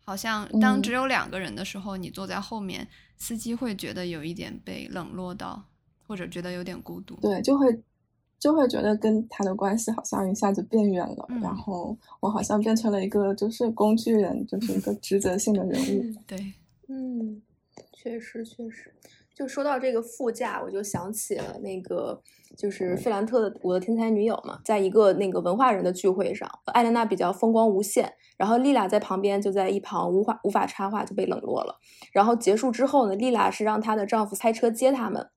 好像当只有两个人的时候，你坐在后面，司机会觉得有一点被冷落到，或者觉得有点孤独。对，就会就会觉得跟他的关系好像一下子变远了，然后我好像变成了一个就是工具人，就是一个职责性的人物。对，嗯，确实确实。就说到这个副驾，我就想起了那个，就是费兰特的《我的天才女友》嘛，在一个那个文化人的聚会上，艾莲娜比较风光无限，然后丽拉在旁边就在一旁无法无法插话，就被冷落了。然后结束之后呢，丽拉是让她的丈夫开车接他们，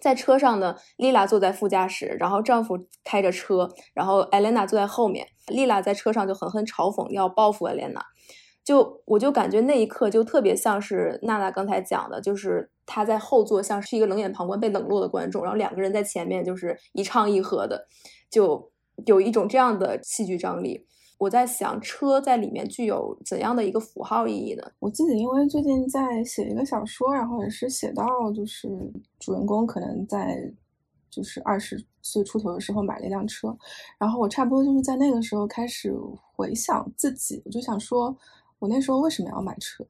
在车上呢，丽拉坐在副驾驶，然后丈夫开着车，然后艾莲娜坐在后面，丽拉在车上就狠狠嘲讽要报复艾莲娜。就我就感觉那一刻就特别像是娜娜刚才讲的，就是她在后座像是一个冷眼旁观被冷落的观众，然后两个人在前面就是一唱一和的，就有一种这样的戏剧张力。我在想，车在里面具有怎样的一个符号意义呢？我自己因为最近在写一个小说，然后也是写到就是主人公可能在就是二十岁出头的时候买了一辆车，然后我差不多就是在那个时候开始回想自己，我就想说。我那时候为什么要买车？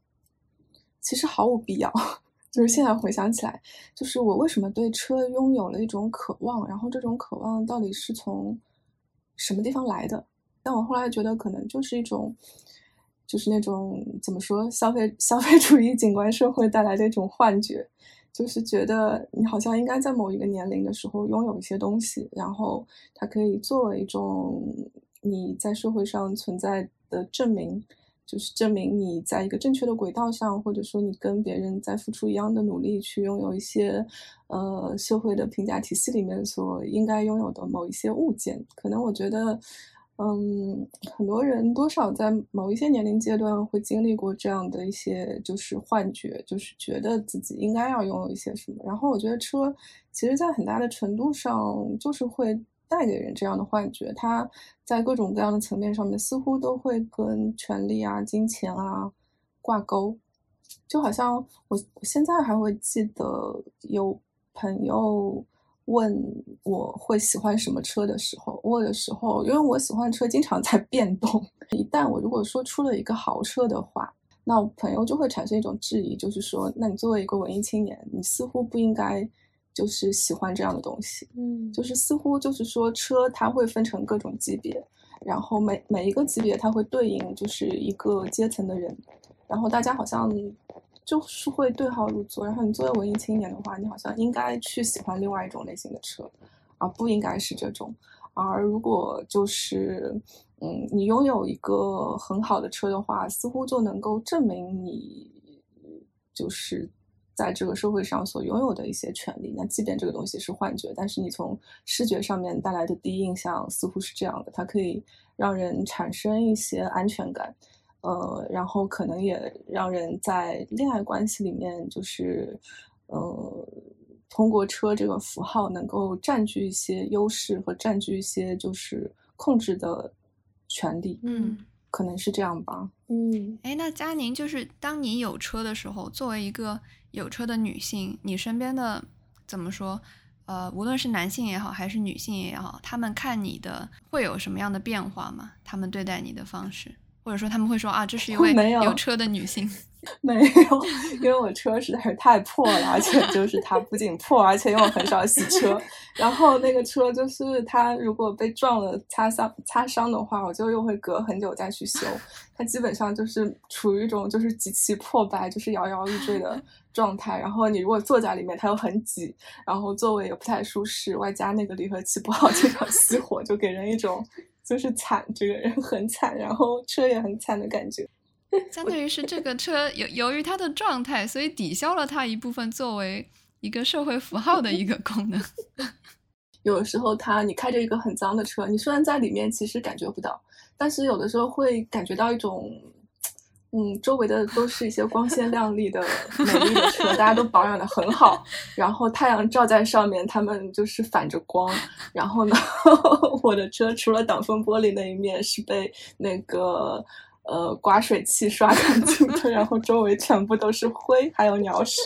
其实毫无必要。就是现在回想起来，就是我为什么对车拥有了一种渴望，然后这种渴望到底是从什么地方来的？但我后来觉得，可能就是一种，就是那种怎么说，消费 消费主义景观社会带来的一种幻觉，就是觉得你好像应该在某一个年龄的时候拥有一些东西，然后它可以作为一种你在社会上存在的证明。就是证明你在一个正确的轨道上，或者说你跟别人在付出一样的努力，去拥有一些呃社会的评价体系里面所应该拥有的某一些物件。可能我觉得，嗯，很多人多少在某一些年龄阶段会经历过这样的一些就是幻觉，就是觉得自己应该要拥有一些什么。然后我觉得车其实，在很大的程度上就是会。带给人这样的幻觉，它在各种各样的层面上面似乎都会跟权力啊、金钱啊挂钩，就好像我我现在还会记得有朋友问我会喜欢什么车的时候，我的时候，因为我喜欢车经常在变动，一旦我如果说出了一个豪车的话，那朋友就会产生一种质疑，就是说，那你作为一个文艺青年，你似乎不应该。就是喜欢这样的东西，嗯，就是似乎就是说车它会分成各种级别，然后每每一个级别它会对应就是一个阶层的人，然后大家好像就是会对号入座，然后你作为文艺青年的话，你好像应该去喜欢另外一种类型的车，而不应该是这种，而如果就是嗯你拥有一个很好的车的话，似乎就能够证明你就是。在这个社会上所拥有的一些权利，那即便这个东西是幻觉，但是你从视觉上面带来的第一印象似乎是这样的，它可以让人产生一些安全感，呃，然后可能也让人在恋爱关系里面，就是呃，通过车这个符号能够占据一些优势和占据一些就是控制的权利，嗯，可能是这样吧，嗯，哎，那佳宁就是当你有车的时候，作为一个。有车的女性，你身边的怎么说？呃，无论是男性也好，还是女性也好，他们看你的会有什么样的变化吗？他们对待你的方式，或者说他们会说啊，这是一 位有车的女性。没有，因为我车实在是太破了，而且就是它不仅破，而且因为我很少洗车，然后那个车就是它如果被撞了擦伤擦伤的话，我就又会隔很久再去修。它基本上就是处于一种就是极其破败，就是摇摇欲坠的状态。然后你如果坐在里面，它又很挤，然后座位也不太舒适，外加那个离合器不好，经常 熄火，就给人一种就是惨，这个人很惨，然后车也很惨的感觉。相当于是这个车由由于它的状态，所以抵消了它一部分作为一个社会符号的一个功能。有的时候，它你开着一个很脏的车，你虽然在里面其实感觉不到，但是有的时候会感觉到一种，嗯，周围的都是一些光鲜亮丽的美丽的车，大家都保养的很好，然后太阳照在上面，他们就是反着光。然后呢，我的车除了挡风玻璃那一面是被那个。呃，刮水器刷干净的，然后周围全部都是灰，还有鸟屎，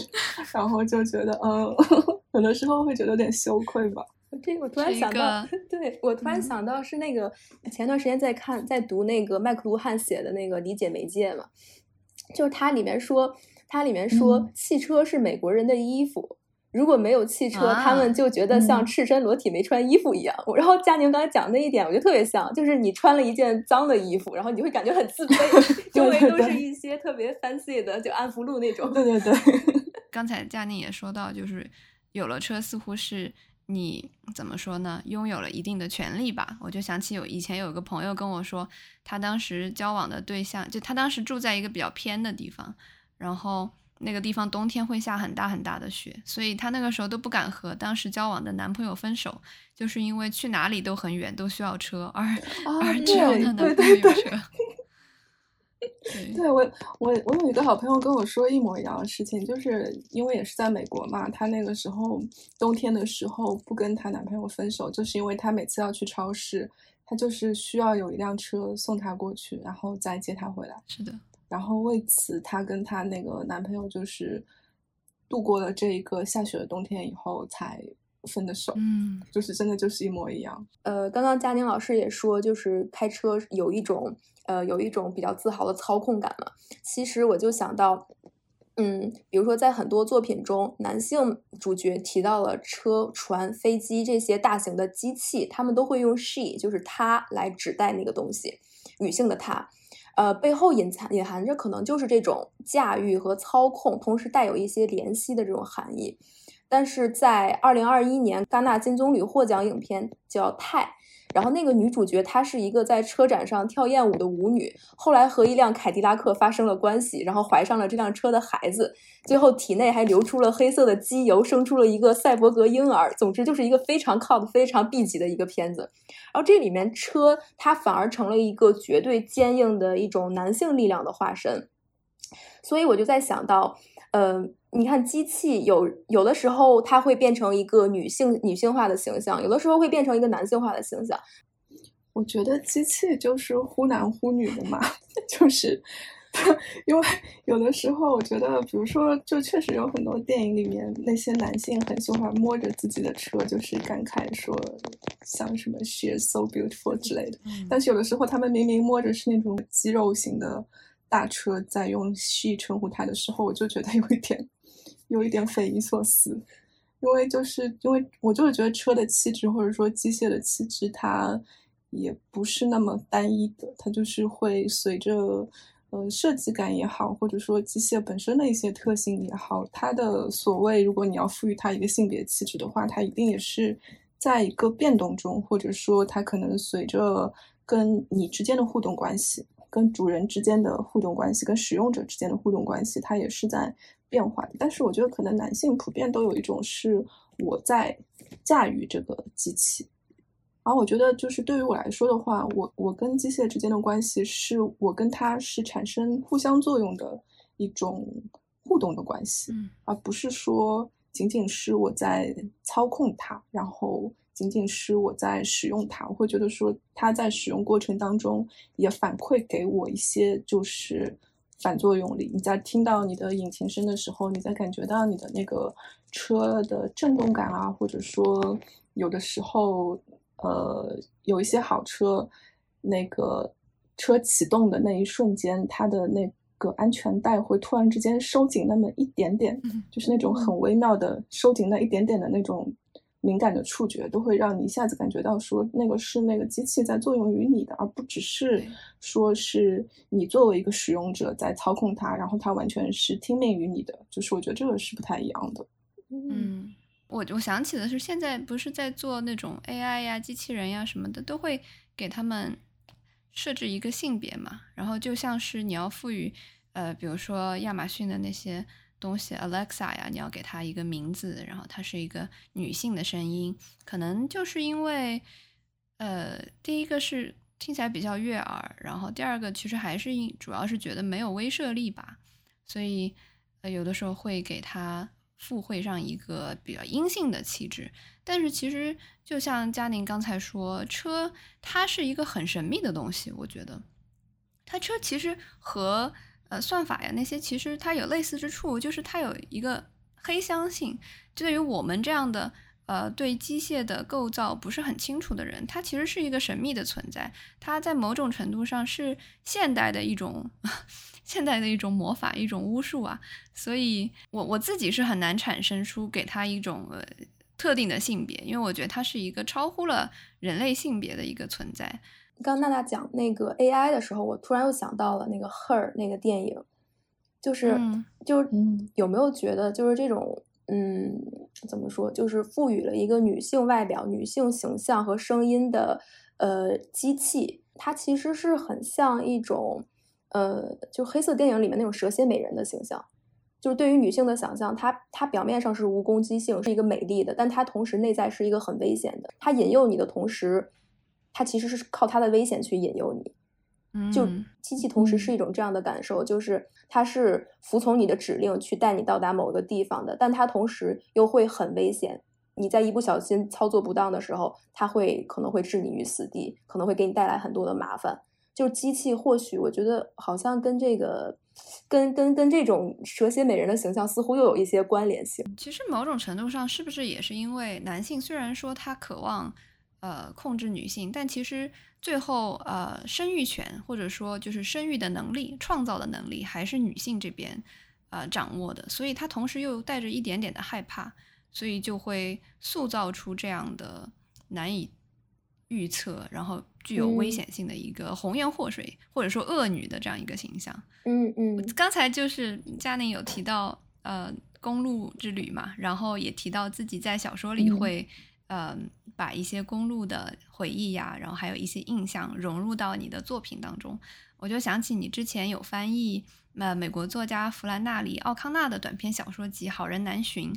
然后就觉得，嗯，有的时候会觉得有点羞愧吧。这我突然想到，对我突然想到是那个前段时间在看，在读那个麦克卢汉写的那个理解媒介嘛，就是它里面说，它里面说汽车是美国人的衣服。如果没有汽车，他们就觉得像赤身裸体没穿衣服一样。然后佳宁刚才讲那一点，我觉得特别像，就是你穿了一件脏的衣服，然后你会感觉很自卑，周围都是一些特别 fancy 的，就安福路那种。对对对。刚才佳宁也说到，就是有了车，似乎是你怎么说呢？拥有了一定的权利吧。我就想起有以前有个朋友跟我说，他当时交往的对象，就他当时住在一个比较偏的地方，然后。那个地方冬天会下很大很大的雪，所以他那个时候都不敢和当时交往的男朋友分手，就是因为去哪里都很远，都需要车，而而只有她男朋友有车。对 我我我有一个好朋友跟我说一模一样的事情，就是因为也是在美国嘛，她那个时候冬天的时候不跟她男朋友分手，就是因为她每次要去超市，她就是需要有一辆车送她过去，然后再接她回来。是的。然后为此，她跟她那个男朋友就是度过了这一个下雪的冬天以后才分的手。嗯，就是真的就是一模一样。呃，刚刚佳宁老师也说，就是开车有一种呃有一种比较自豪的操控感嘛。其实我就想到，嗯，比如说在很多作品中，男性主角提到了车、船、飞机这些大型的机器，他们都会用 she，就是他来指代那个东西，女性的她。呃，背后隐藏隐含着可能就是这种驾驭和操控，同时带有一些怜惜的这种含义。但是在二零二一年戛纳金棕榈获奖影片叫《泰》，然后那个女主角她是一个在车展上跳艳舞的舞女，后来和一辆凯迪拉克发生了关系，然后怀上了这辆车的孩子，最后体内还流出了黑色的机油，生出了一个赛博格婴儿。总之就是一个非常 cult、非常 B 级的一个片子。然后这里面车它反而成了一个绝对坚硬的一种男性力量的化身，所以我就在想到，呃。你看，机器有有的时候它会变成一个女性女性化的形象，有的时候会变成一个男性化的形象。我觉得机器就是忽男忽女的嘛，就是因为有的时候我觉得，比如说，就确实有很多电影里面那些男性很喜欢摸着自己的车，就是感慨说像什么 “she is so beautiful” 之类的。但是有的时候他们明明摸着是那种肌肉型的大车，在用 “she” 称呼它的时候，我就觉得有一点。有一点匪夷所思，因为就是因为我就是觉得车的气质或者说机械的气质，它也不是那么单一的，它就是会随着呃设计感也好，或者说机械本身的一些特性也好，它的所谓如果你要赋予它一个性别气质的话，它一定也是在一个变动中，或者说它可能随着跟你之间的互动关系、跟主人之间的互动关系、跟使用者之间的互动关系，它也是在。变化的，但是我觉得可能男性普遍都有一种是我在驾驭这个机器，而我觉得就是对于我来说的话，我我跟机械之间的关系是我跟它是产生互相作用的一种互动的关系，而不是说仅仅是我在操控它，然后仅仅是我在使用它，我会觉得说它在使用过程当中也反馈给我一些就是。反作用力，你在听到你的引擎声的时候，你在感觉到你的那个车的震动感啊，或者说有的时候，呃，有一些好车，那个车启动的那一瞬间，它的那个安全带会突然之间收紧那么一点点，就是那种很微妙的收紧那一点点的那种。敏感的触觉都会让你一下子感觉到，说那个是那个机器在作用于你的，而不只是说是你作为一个使用者在操控它，然后它完全是听命于你的。就是我觉得这个是不太一样的。嗯，我我想起的是，现在不是在做那种 AI 呀、机器人呀什么的，都会给他们设置一个性别嘛，然后就像是你要赋予，呃，比如说亚马逊的那些。东西，Alexa 呀，你要给它一个名字，然后它是一个女性的声音，可能就是因为，呃，第一个是听起来比较悦耳，然后第二个其实还是因主要是觉得没有威慑力吧，所以呃有的时候会给它附会上一个比较阴性的气质。但是其实就像佳宁刚才说，车它是一个很神秘的东西，我觉得，它车其实和。呃，算法呀，那些其实它有类似之处，就是它有一个黑箱性。对于我们这样的呃对机械的构造不是很清楚的人，它其实是一个神秘的存在。它在某种程度上是现代的一种 现代的一种魔法，一种巫术啊。所以，我我自己是很难产生出给它一种呃特定的性别，因为我觉得它是一个超乎了人类性别的一个存在。刚娜娜讲那个 AI 的时候，我突然又想到了那个《Her》那个电影，就是就是有没有觉得就是这种嗯怎么说，就是赋予了一个女性外表、女性形象和声音的呃机器，它其实是很像一种呃就黑色电影里面那种蛇蝎美人的形象，就是对于女性的想象，它它表面上是无攻击性，是一个美丽的，但它同时内在是一个很危险的，它引诱你的同时。它其实是靠它的危险去引诱你，就机器同时是一种这样的感受，就是它是服从你的指令去带你到达某个地方的，但它同时又会很危险。你在一不小心操作不当的时候，它会可能会置你于死地，可能会给你带来很多的麻烦。就机器或许我觉得好像跟这个，跟跟跟这种蛇蝎美人的形象似乎又有一些关联性。其实某种程度上是不是也是因为男性虽然说他渴望。呃，控制女性，但其实最后呃，生育权或者说就是生育的能力、创造的能力还是女性这边呃掌握的，所以她同时又带着一点点的害怕，所以就会塑造出这样的难以预测，然后具有危险性的一个红颜祸水或者说恶女的这样一个形象。嗯嗯，刚才就是佳宁有提到呃公路之旅嘛，然后也提到自己在小说里会。嗯，把一些公路的回忆呀，然后还有一些印象融入到你的作品当中。我就想起你之前有翻译呃美国作家弗兰纳里·奥康纳的短篇小说集《好人难寻》，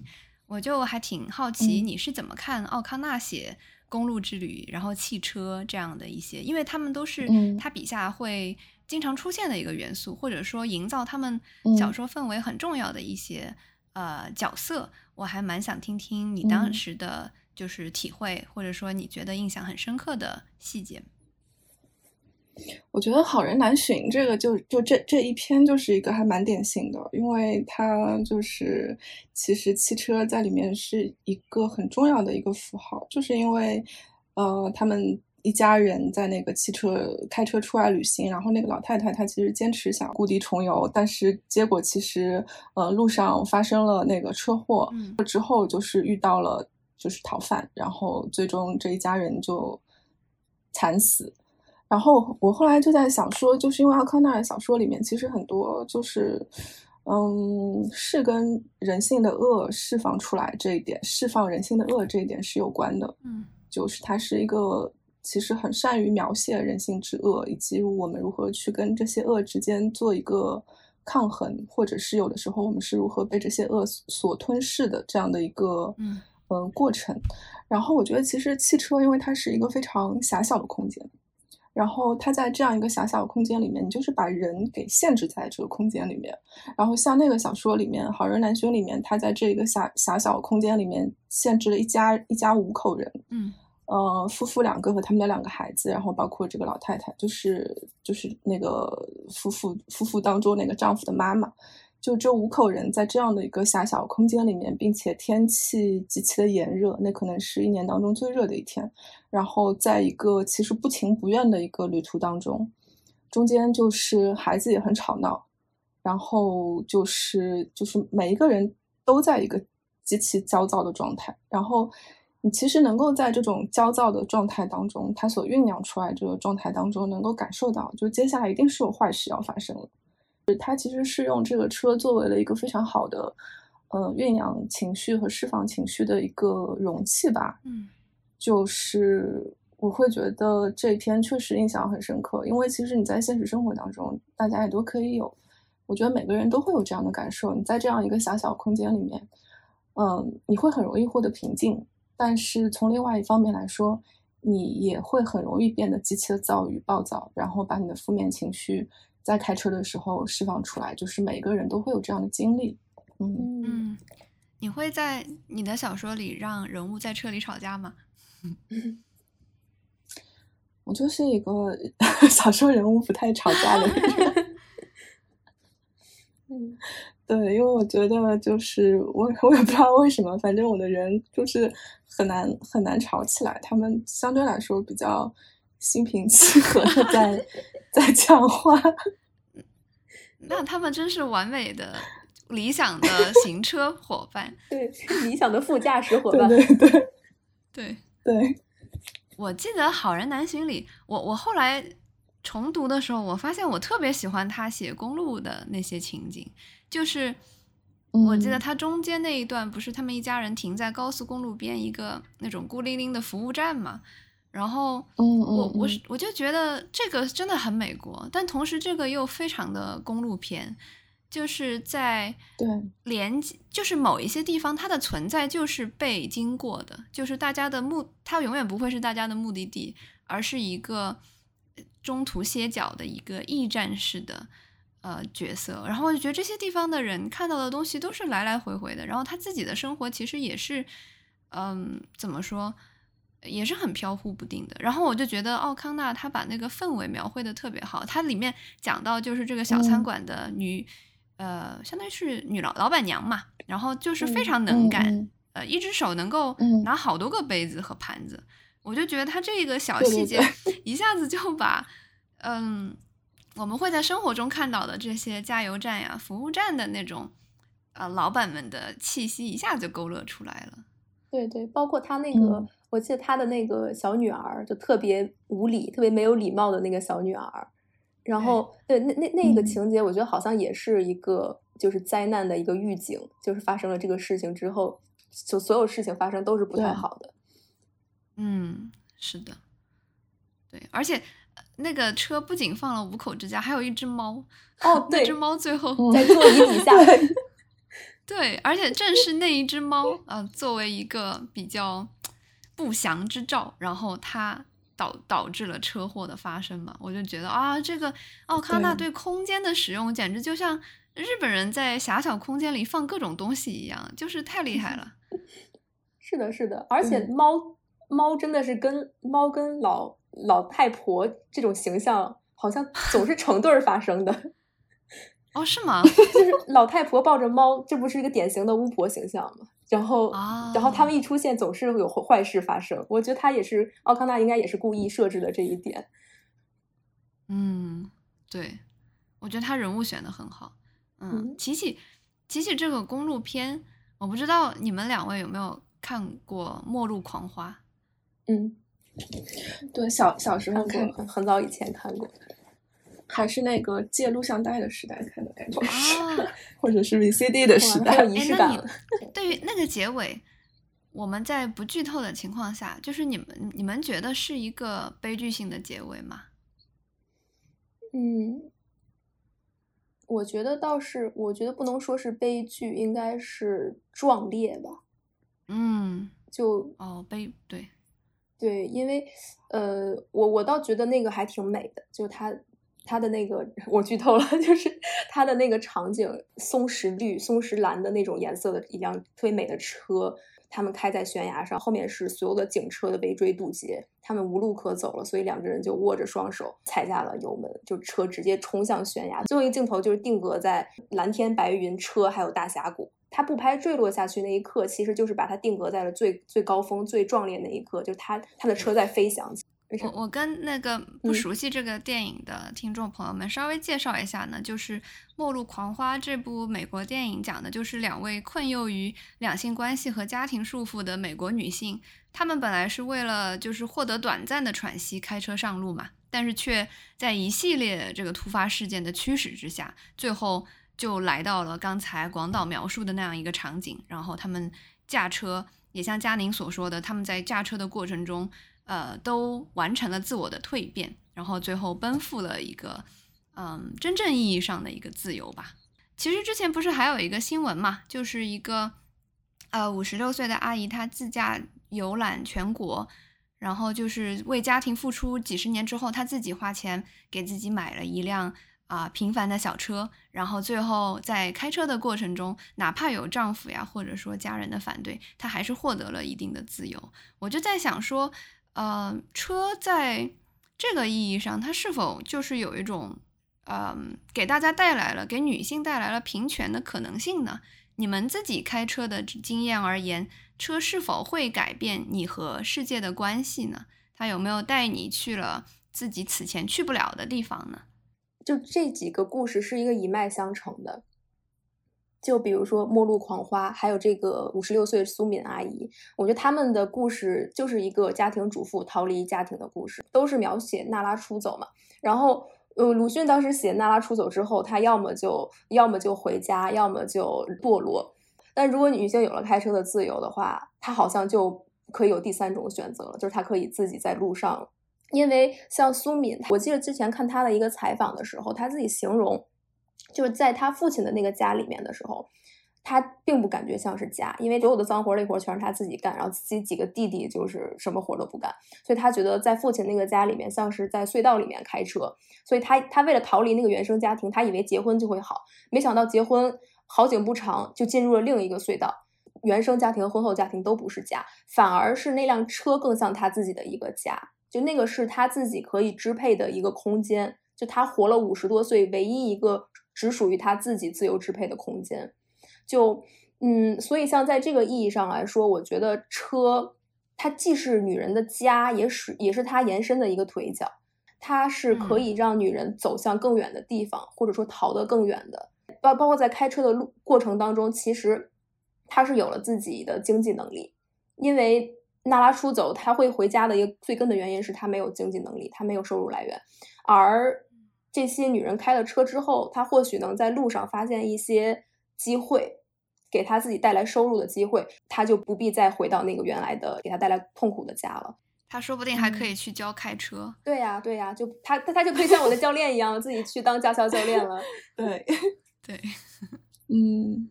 我就还挺好奇你是怎么看奥康纳写公路之旅，然后汽车这样的一些，因为他们都是他笔下会经常出现的一个元素，或者说营造他们小说氛围很重要的一些呃角色。我还蛮想听听你当时的就是体会，或者说你觉得印象很深刻的细节。我觉得好人难寻这个就就这这一篇就是一个还蛮典型的，因为它就是其实汽车在里面是一个很重要的一个符号，就是因为呃他们一家人在那个汽车开车出来旅行，然后那个老太太她其实坚持想故地重游，但是结果其实呃路上发生了那个车祸，之后就是遇到了就是逃犯，然后最终这一家人就惨死。然后我后来就在想说，就是因为奥康纳的小说里面其实很多就是，嗯，是跟人性的恶释放出来这一点，释放人性的恶这一点是有关的。嗯，就是他是一个其实很善于描写人性之恶，以及我们如何去跟这些恶之间做一个抗衡，或者是有的时候我们是如何被这些恶所吞噬的这样的一个嗯嗯过程。然后我觉得其实汽车，因为它是一个非常狭小的空间。然后它在这样一个狭小的空间里面，你就是把人给限制在这个空间里面。然后像那个小说里面《好人难寻》里面，他在这个狭狭小的空间里面限制了一家一家五口人，嗯，呃，夫妇两个和他们的两个孩子，然后包括这个老太太，就是就是那个夫妇夫妇当中那个丈夫的妈妈。就这五口人在这样的一个狭小空间里面，并且天气极其的炎热，那可能是一年当中最热的一天。然后在一个其实不情不愿的一个旅途当中，中间就是孩子也很吵闹，然后就是就是每一个人都在一个极其焦躁的状态。然后你其实能够在这种焦躁的状态当中，他所酝酿出来这个状态当中，能够感受到，就接下来一定是有坏事要发生了。它其实是用这个车作为了一个非常好的，呃，酝酿情绪和释放情绪的一个容器吧。嗯，就是我会觉得这篇确实印象很深刻，因为其实你在现实生活当中，大家也都可以有，我觉得每个人都会有这样的感受。你在这样一个狭小空间里面，嗯，你会很容易获得平静，但是从另外一方面来说，你也会很容易变得极其的躁郁、暴躁，然后把你的负面情绪。在开车的时候释放出来，就是每个人都会有这样的经历。嗯嗯，你会在你的小说里让人物在车里吵架吗？我就是一个 小说人物不太吵架的人。嗯，对，因为我觉得就是我我也不知道为什么，反正我的人就是很难很难吵起来。他们相对来说比较心平气和的在。在讲话，那他们真是完美的、理想的 行车伙伴，对，理想的副驾驶伙伴，对对对对。我记得《好人难行》里，我我后来重读的时候，我发现我特别喜欢他写公路的那些情景，就是我记得他中间那一段，不是他们一家人停在高速公路边一个那种孤零零的服务站嘛？然后，我我我就觉得这个真的很美国，但同时这个又非常的公路片，就是在对连接，就是某一些地方它的存在就是被经过的，就是大家的目，它永远不会是大家的目的地，而是一个中途歇脚的一个驿站式的呃角色。然后我就觉得这些地方的人看到的东西都是来来回回的，然后他自己的生活其实也是，嗯，怎么说？也是很飘忽不定的，然后我就觉得奥康纳他把那个氛围描绘的特别好，它里面讲到就是这个小餐馆的女，呃，相当于是女老老板娘嘛，然后就是非常能干，呃，一只手能够拿好多个杯子和盘子，我就觉得他这个小细节 一下子就把，嗯，我们会在生活中看到的这些加油站呀、服务站的那种，呃，老板们的气息一下就勾勒出来了。对对，包括他那个。我记得他的那个小女儿就特别无礼、特别没有礼貌的那个小女儿，然后对那那那个情节，我觉得好像也是一个就是灾难的一个预警，就是发生了这个事情之后，就所有事情发生都是不太好的。嗯，是的，对，而且那个车不仅放了五口之家，还有一只猫。哦，那只猫最后在座椅底下。对，而且正是那一只猫啊，作为一个比较不祥之兆，然后他导导致了车祸的发生嘛。我就觉得啊，这个奥康纳对空间的使用，简直就像日本人在狭小空间里放各种东西一样，就是太厉害了。是的，是的，而且猫猫真的是跟猫跟老老太婆这种形象，好像总是成对儿发生的。哦，是吗？就是老太婆抱着猫，这不是一个典型的巫婆形象吗？然后，然后他们一出现，总是有坏事发生。我觉得他也是奥康纳，应该也是故意设置的这一点。嗯，对，我觉得他人物选的很好。嗯，琪琪，琪琪这个公路片，我不知道你们两位有没有看过《末路狂花》？嗯，对，小小时候看，很很早以前看过。还是那个借录像带的时代看的感觉啊，或者是 VCD 的时代，仪式感。对于那个结尾，我们在不剧透的情况下，就是你们你们觉得是一个悲剧性的结尾吗？嗯，我觉得倒是，我觉得不能说是悲剧，应该是壮烈吧。嗯，就哦悲对对，因为呃，我我倒觉得那个还挺美的，就它。它的那个 我剧透了，就是它的那个场景，松石绿、松石蓝的那种颜色的一辆特别美的车，他们开在悬崖上，后面是所有的警车的围追堵截，他们无路可走了，所以两个人就握着双手踩下了油门，就车直接冲向悬崖。最后一个镜头就是定格在蓝天白云、车还有大峡谷，他不拍坠落下去那一刻，其实就是把它定格在了最最高峰、最壮烈那一刻，就是他他的车在飞翔。我我跟那个不熟悉这个电影的听众朋友们稍微介绍一下呢，就是《末路狂花》这部美国电影讲的就是两位困囿于两性关系和家庭束缚的美国女性，她们本来是为了就是获得短暂的喘息开车上路嘛，但是却在一系列这个突发事件的驱使之下，最后就来到了刚才广岛描述的那样一个场景，然后他们驾车，也像佳宁所说的，他们在驾车的过程中。呃，都完成了自我的蜕变，然后最后奔赴了一个，嗯，真正意义上的一个自由吧。其实之前不是还有一个新闻嘛，就是一个呃五十六岁的阿姨，她自驾游览全国，然后就是为家庭付出几十年之后，她自己花钱给自己买了一辆啊平凡的小车，然后最后在开车的过程中，哪怕有丈夫呀或者说家人的反对，她还是获得了一定的自由。我就在想说。呃，车在这个意义上，它是否就是有一种，嗯，给大家带来了给女性带来了平权的可能性呢？你们自己开车的经验而言，车是否会改变你和世界的关系呢？它有没有带你去了自己此前去不了的地方呢？就这几个故事是一个一脉相承的。就比如说《末路狂花》，还有这个五十六岁苏敏阿姨，我觉得他们的故事就是一个家庭主妇逃离家庭的故事，都是描写娜拉出走嘛。然后，呃，鲁迅当时写娜拉出走之后，他要么就要么就回家，要么就堕落。但如果女性有了开车的自由的话，她好像就可以有第三种选择了，就是她可以自己在路上。因为像苏敏，我记得之前看她的一个采访的时候，她自己形容。就是在他父亲的那个家里面的时候，他并不感觉像是家，因为所有的脏活累活全是他自己干，然后自己几个弟弟就是什么活都不干，所以他觉得在父亲那个家里面像是在隧道里面开车，所以他他为了逃离那个原生家庭，他以为结婚就会好，没想到结婚好景不长，就进入了另一个隧道，原生家庭和、婚后家庭都不是家，反而是那辆车更像他自己的一个家，就那个是他自己可以支配的一个空间，就他活了五十多岁唯一一个。只属于他自己自由支配的空间，就嗯，所以像在这个意义上来说，我觉得车它既是女人的家，也是也是它延伸的一个腿脚，它是可以让女人走向更远的地方，或者说逃得更远的。包包括在开车的路过程当中，其实他是有了自己的经济能力，因为娜拉出走，他会回家的一个最根本原因是他没有经济能力，他没有收入来源，而。这些女人开了车之后，她或许能在路上发现一些机会，给她自己带来收入的机会，她就不必再回到那个原来的给她带来痛苦的家了。她说不定还可以去教开车。对呀，对呀，就他他他就可以像我的教练一样，自己去当驾校教练了。对 对，嗯，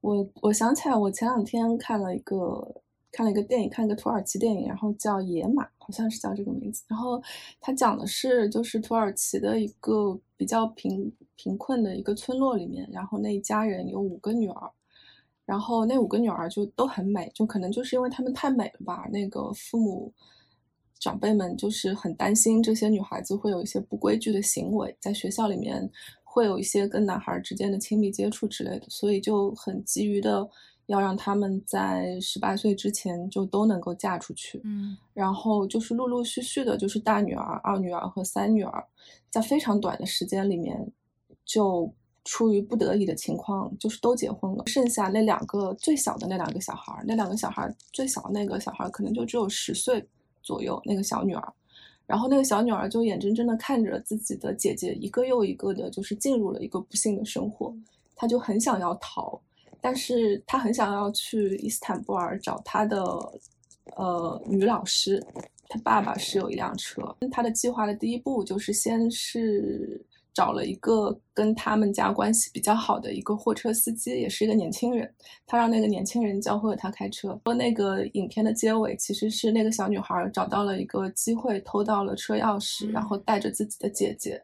我我想起来，我前两天看了一个看了一个电影，看一个土耳其电影，然后叫《野马》，好像是叫这个名字。然后他讲的是，就是土耳其的一个比较贫贫困的一个村落里面，然后那一家人有五个女儿，然后那五个女儿就都很美，就可能就是因为她们太美了吧，那个父母长辈们就是很担心这些女孩子会有一些不规矩的行为，在学校里面。会有一些跟男孩之间的亲密接触之类的，所以就很急于的要让他们在十八岁之前就都能够嫁出去。嗯，然后就是陆陆续续的，就是大女儿、二女儿和三女儿，在非常短的时间里面，就出于不得已的情况，就是都结婚了。剩下那两个最小的那两个小孩，那两个小孩最小那个小孩可能就只有十岁左右，那个小女儿。然后那个小女儿就眼睁睁的看着自己的姐姐一个又一个的，就是进入了一个不幸的生活，她就很想要逃，但是他很想要去伊斯坦布尔找他的呃女老师，他爸爸是有一辆车，他的计划的第一步就是先是。找了一个跟他们家关系比较好的一个货车司机，也是一个年轻人。他让那个年轻人教会了他开车。说那个影片的结尾其实是那个小女孩找到了一个机会，偷到了车钥匙，然后带着自己的姐姐，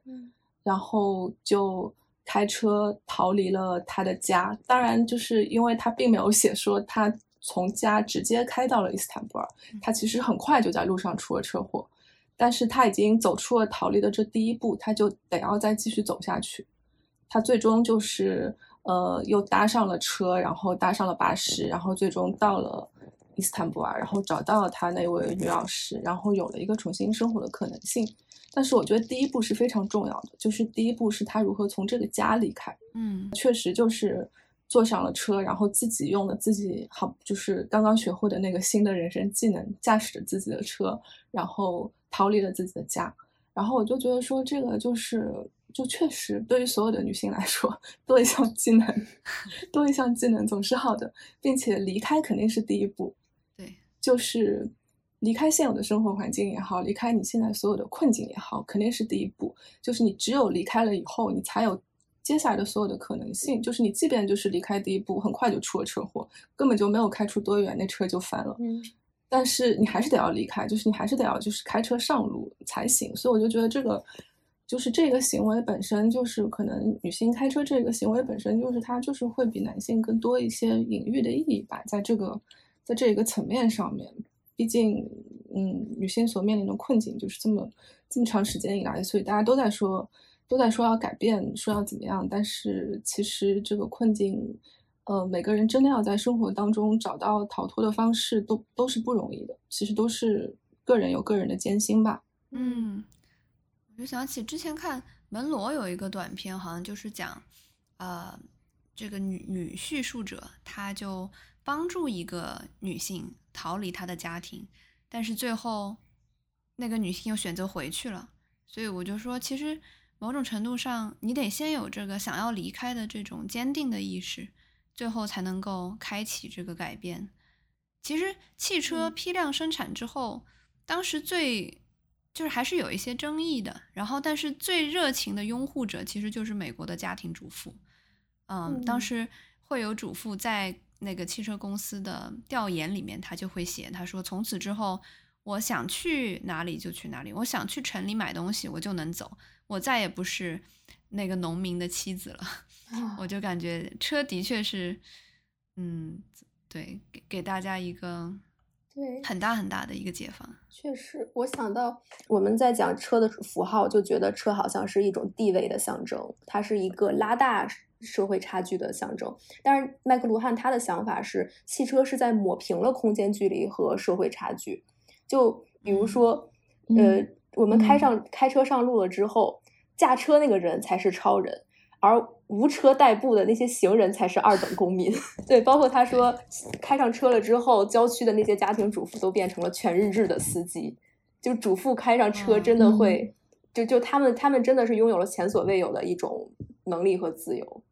然后就开车逃离了他的家。当然，就是因为他并没有写说他从家直接开到了伊斯坦布尔，他其实很快就在路上出了车祸。但是他已经走出了逃离的这第一步，他就得要再继续走下去。他最终就是呃，又搭上了车，然后搭上了巴士，然后最终到了伊斯坦布尔，然后找到了他那位女老师，然后有了一个重新生活的可能性。但是我觉得第一步是非常重要的，就是第一步是他如何从这个家离开。嗯，确实就是。坐上了车，然后自己用了自己好，就是刚刚学会的那个新的人生技能，驾驶着自己的车，然后逃离了自己的家。然后我就觉得说，这个就是，就确实对于所有的女性来说，多一项技能，多一项技能总是好的，并且离开肯定是第一步。对，就是离开现有的生活环境也好，离开你现在所有的困境也好，肯定是第一步。就是你只有离开了以后，你才有。接下来的所有的可能性，就是你即便就是离开第一步，很快就出了车祸，根本就没有开出多远，那车就翻了。嗯，但是你还是得要离开，就是你还是得要就是开车上路才行。所以我就觉得这个，就是这个行为本身就是可能女性开车这个行为本身就是它就是会比男性更多一些隐喻的意义吧，在这个在这一个层面上面，毕竟嗯，女性所面临的困境就是这么这么长时间以来，所以大家都在说。都在说要改变，说要怎么样，但是其实这个困境，呃，每个人真的要在生活当中找到逃脱的方式，都都是不容易的。其实都是个人有个人的艰辛吧。嗯，我就想起之前看门罗有一个短片，好像就是讲，呃，这个女女叙述者，她就帮助一个女性逃离她的家庭，但是最后那个女性又选择回去了。所以我就说，其实。某种程度上，你得先有这个想要离开的这种坚定的意识，最后才能够开启这个改变。其实汽车批量生产之后，当时最就是还是有一些争议的。然后，但是最热情的拥护者其实就是美国的家庭主妇。嗯，当时会有主妇在那个汽车公司的调研里面，他就会写，他说从此之后，我想去哪里就去哪里，我想去城里买东西，我就能走。我再也不是那个农民的妻子了，我就感觉车的确是，嗯，对，给给大家一个对很大很大的一个解放。确实，我想到我们在讲车的符号，就觉得车好像是一种地位的象征，它是一个拉大社会差距的象征。但是麦克卢汉他的想法是，汽车是在抹平了空间距离和社会差距。就比如说，呃。我们开上开车上路了之后，驾车那个人才是超人，而无车代步的那些行人才是二等公民。对，包括他说，开上车了之后，郊区的那些家庭主妇都变成了全日制的司机。就主妇开上车，真的会，就就他们他们真的是拥有了前所未有的一种能力和自由。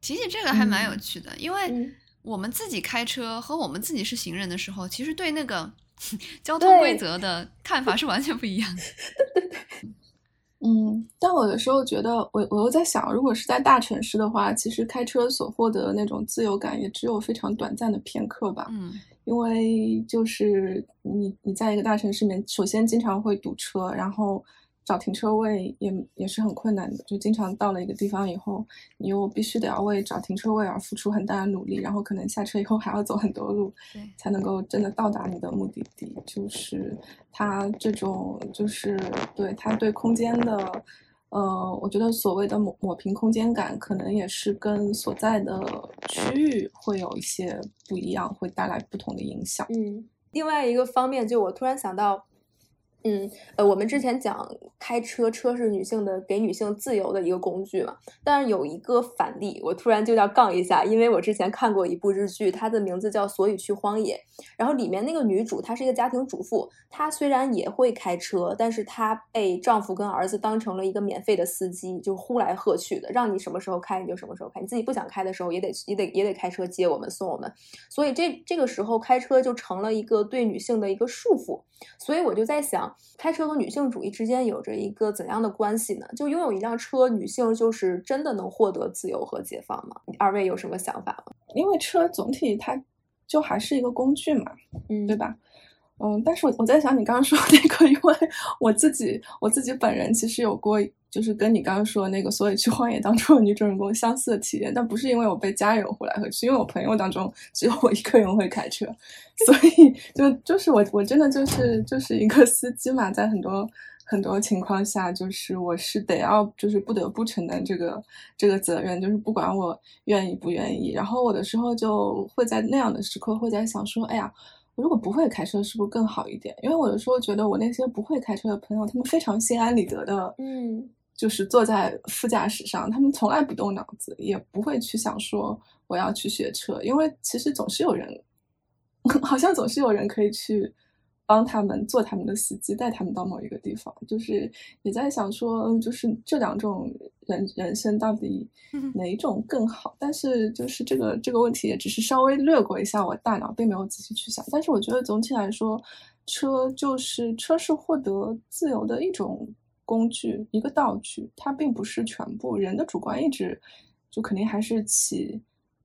其实这个还蛮有趣的，因为我们自己开车和我们自己是行人的时候，其实对那个 交通规则的看法是完全不一样的。嗯，但我有时候觉得，我我又在想，如果是在大城市的话，其实开车所获得的那种自由感，也只有非常短暂的片刻吧。嗯，因为就是你你在一个大城市里面，首先经常会堵车，然后。找停车位也也是很困难的，就经常到了一个地方以后，你又必须得要为找停车位而付出很大的努力，然后可能下车以后还要走很多路，才能够真的到达你的目的地。就是它这种，就是对它对空间的，呃，我觉得所谓的抹抹平空间感，可能也是跟所在的区域会有一些不一样，会带来不同的影响。嗯，另外一个方面，就我突然想到。嗯，呃，我们之前讲开车，车是女性的给女性自由的一个工具嘛。但是有一个反例，我突然就要杠一下，因为我之前看过一部日剧，它的名字叫《所以去荒野》，然后里面那个女主她是一个家庭主妇，她虽然也会开车，但是她被丈夫跟儿子当成了一个免费的司机，就呼来喝去的，让你什么时候开你就什么时候开，你自己不想开的时候也得也得也得开车接我们送我们，所以这这个时候开车就成了一个对女性的一个束缚。所以我就在想，开车和女性主义之间有着一个怎样的关系呢？就拥有一辆车，女性就是真的能获得自由和解放吗？二位有什么想法吗？因为车总体它就还是一个工具嘛，嗯，对吧？嗯，但是我我在想你刚刚说那个，因为我自己我自己本人其实有过。就是跟你刚刚说那个，所以去荒野当中的女主人公相似的体验，但不是因为我被家人呼来喝去，因为我朋友当中只有我一个人会开车，所以就就是我我真的就是就是一个司机嘛，在很多很多情况下，就是我是得要就是不得不承担这个这个责任，就是不管我愿意不愿意，然后我的时候就会在那样的时刻会在想说，哎呀，我如果不会开车是不是更好一点？因为我有时候觉得我那些不会开车的朋友，他们非常心安理得的，嗯。就是坐在副驾驶上，他们从来不动脑子，也不会去想说我要去学车，因为其实总是有人，好像总是有人可以去帮他们做他们的司机，带他们到某一个地方。就是也在想说，就是这两种人人生到底哪一种更好？但是就是这个这个问题也只是稍微略过一下我大脑，并没有仔细去想。但是我觉得总体来说，车就是车是获得自由的一种。工具一个道具，它并不是全部。人的主观意志就肯定还是起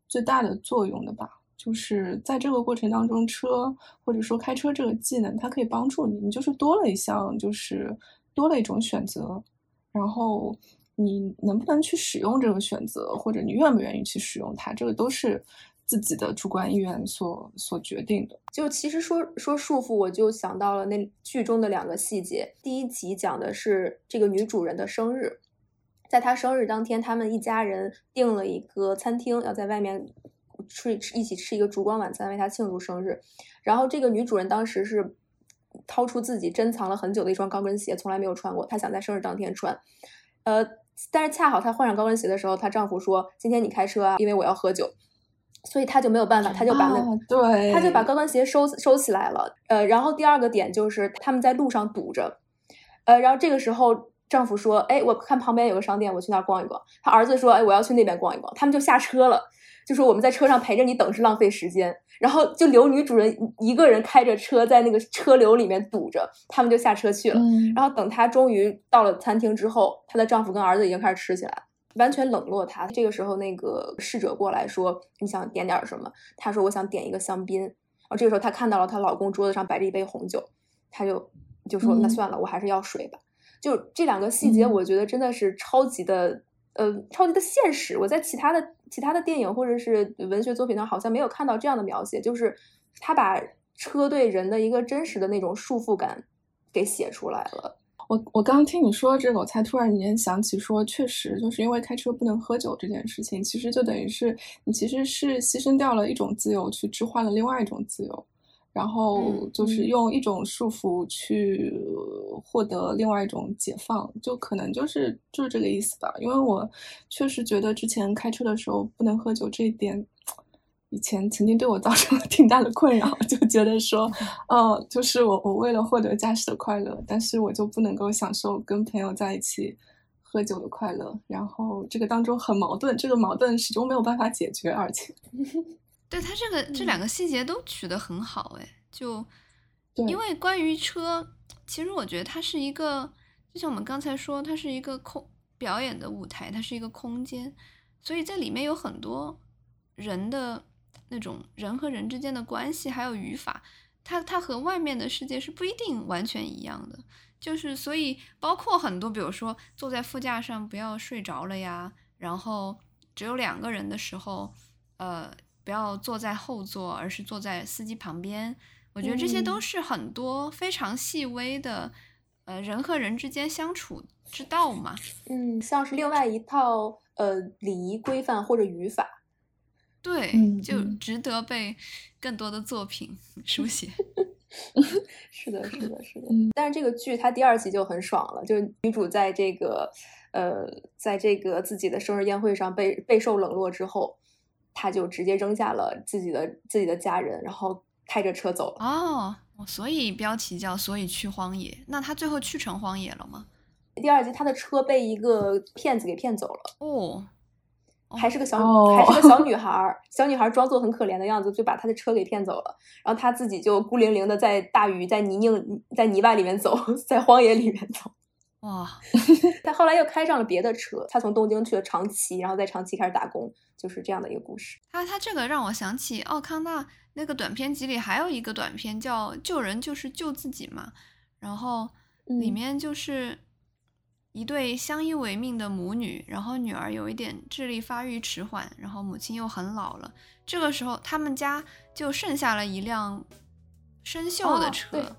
最大的作用的吧。就是在这个过程当中，车或者说开车这个技能，它可以帮助你，你就是多了一项，就是多了一种选择。然后你能不能去使用这个选择，或者你愿不愿意去使用它，这个都是。自己的主观意愿所所决定的，就其实说说束缚，我就想到了那剧中的两个细节。第一集讲的是这个女主人的生日，在她生日当天，他们一家人订了一个餐厅，要在外面吃一起吃一个烛光晚餐，为她庆祝生日。然后这个女主人当时是掏出自己珍藏了很久的一双高跟鞋，从来没有穿过，她想在生日当天穿。呃，但是恰好她换上高跟鞋的时候，她丈夫说：“今天你开车啊，因为我要喝酒。”所以他就没有办法，他就把那对，他就把高跟鞋收收起来了。呃，然后第二个点就是他们在路上堵着，呃，然后这个时候丈夫说：“哎，我看旁边有个商店，我去那儿逛一逛。”他儿子说：“哎，我要去那边逛一逛。”他们就下车了，就说：“我们在车上陪着你等是浪费时间。”然后就留女主人一个人开着车在那个车流里面堵着，他们就下车去了。然后等她终于到了餐厅之后，她的丈夫跟儿子已经开始吃起来了。完全冷落他。这个时候，那个侍者过来说：“你想点点什么？”他说：“我想点一个香槟。”然后这个时候，她看到了她老公桌子上摆着一杯红酒，她就就说：“那算了，我还是要水吧。”就这两个细节，我觉得真的是超级的，呃，超级的现实。我在其他的其他的电影或者是文学作品上，好像没有看到这样的描写，就是他把车对人的一个真实的那种束缚感给写出来了。我我刚刚听你说这个，我才突然间想起，说确实就是因为开车不能喝酒这件事情，其实就等于是你其实是牺牲掉了一种自由，去置换了另外一种自由，然后就是用一种束缚去获得另外一种解放，就可能就是就是这个意思吧。因为我确实觉得之前开车的时候不能喝酒这一点。以前曾经对我造成了挺大的困扰，就觉得说，呃，就是我我为了获得驾驶的快乐，但是我就不能够享受跟朋友在一起喝喝酒的快乐，然后这个当中很矛盾，这个矛盾始终没有办法解决，而且，对他这个这两个细节都取得很好，哎，就因为关于车，其实我觉得它是一个，就像我们刚才说，它是一个空表演的舞台，它是一个空间，所以在里面有很多人的那种人和人之间的关系，还有语法，它它和外面的世界是不一定完全一样的。就是所以，包括很多，比如说坐在副驾上不要睡着了呀，然后只有两个人的时候，呃，不要坐在后座，而是坐在司机旁边。我觉得这些都是很多非常细微的，呃，人和人之间相处之道嘛。嗯，像是另外一套呃礼仪规范或者语法。对，就值得被更多的作品 书写。是的，是的，是的。但是这个剧它第二集就很爽了，就女主在这个呃，在这个自己的生日宴会上被备受冷落之后，她就直接扔下了自己的自己的家人，然后开着车走了。哦，所以标题叫“所以去荒野”。那她最后去成荒野了吗？第二集她的车被一个骗子给骗走了。哦。还是个小女，还是个小女孩儿。小女孩装作很可怜的样子，就把他的车给骗走了。然后他自己就孤零零的在大雨、在泥泞、在泥巴里面走，在荒野里面走。哇！他后来又开上了别的车，他从东京去了长崎，然后在长崎开始打工，就是这样的一个故事。他他这个让我想起奥康纳那个短片集里还有一个短片叫《救人就是救自己》嘛，然后里面就是。一对相依为命的母女，然后女儿有一点智力发育迟缓，然后母亲又很老了。这个时候，他们家就剩下了一辆生锈的车。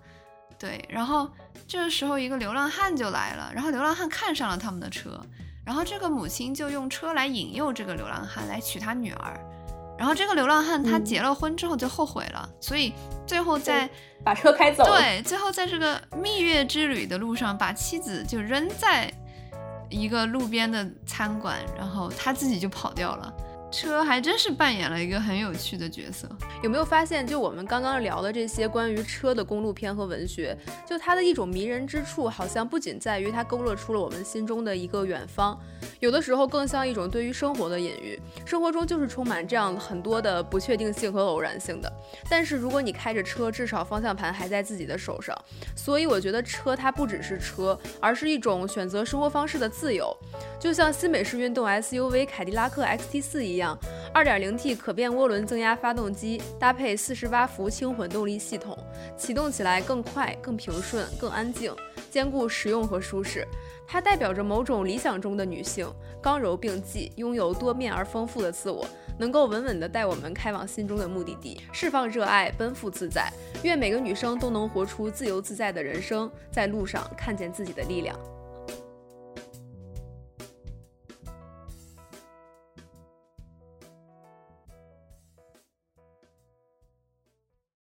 对，然后这个时候一个流浪汉就来了，然后流浪汉看上了他们的车，然后这个母亲就用车来引诱这个流浪汉来娶她女儿。然后这个流浪汉他结了婚之后就后悔了，所以最后在把车开走。对，最后在这个蜜月之旅的路上，把妻子就扔在一个路边的餐馆，然后他自己就跑掉了。车还真是扮演了一个很有趣的角色。有没有发现，就我们刚刚聊的这些关于车的公路片和文学，就它的一种迷人之处，好像不仅在于它勾勒出了我们心中的一个远方，有的时候更像一种对于生活的隐喻。生活中就是充满这样很多的不确定性和偶然性的。但是如果你开着车，至少方向盘还在自己的手上。所以我觉得车它不只是车，而是一种选择生活方式的自由。就像新美式运动 SUV 凯迪拉克 XT4 一样，2.0T 可变涡轮增压发动机搭配48伏轻混动力系统，启动起来更快、更平顺、更安静，兼顾实用和舒适。它代表着某种理想中的女性，刚柔并济，拥有多面而丰富的自我，能够稳稳地带我们开往心中的目的地，释放热爱，奔赴自在。愿每个女生都能活出自由自在的人生，在路上看见自己的力量。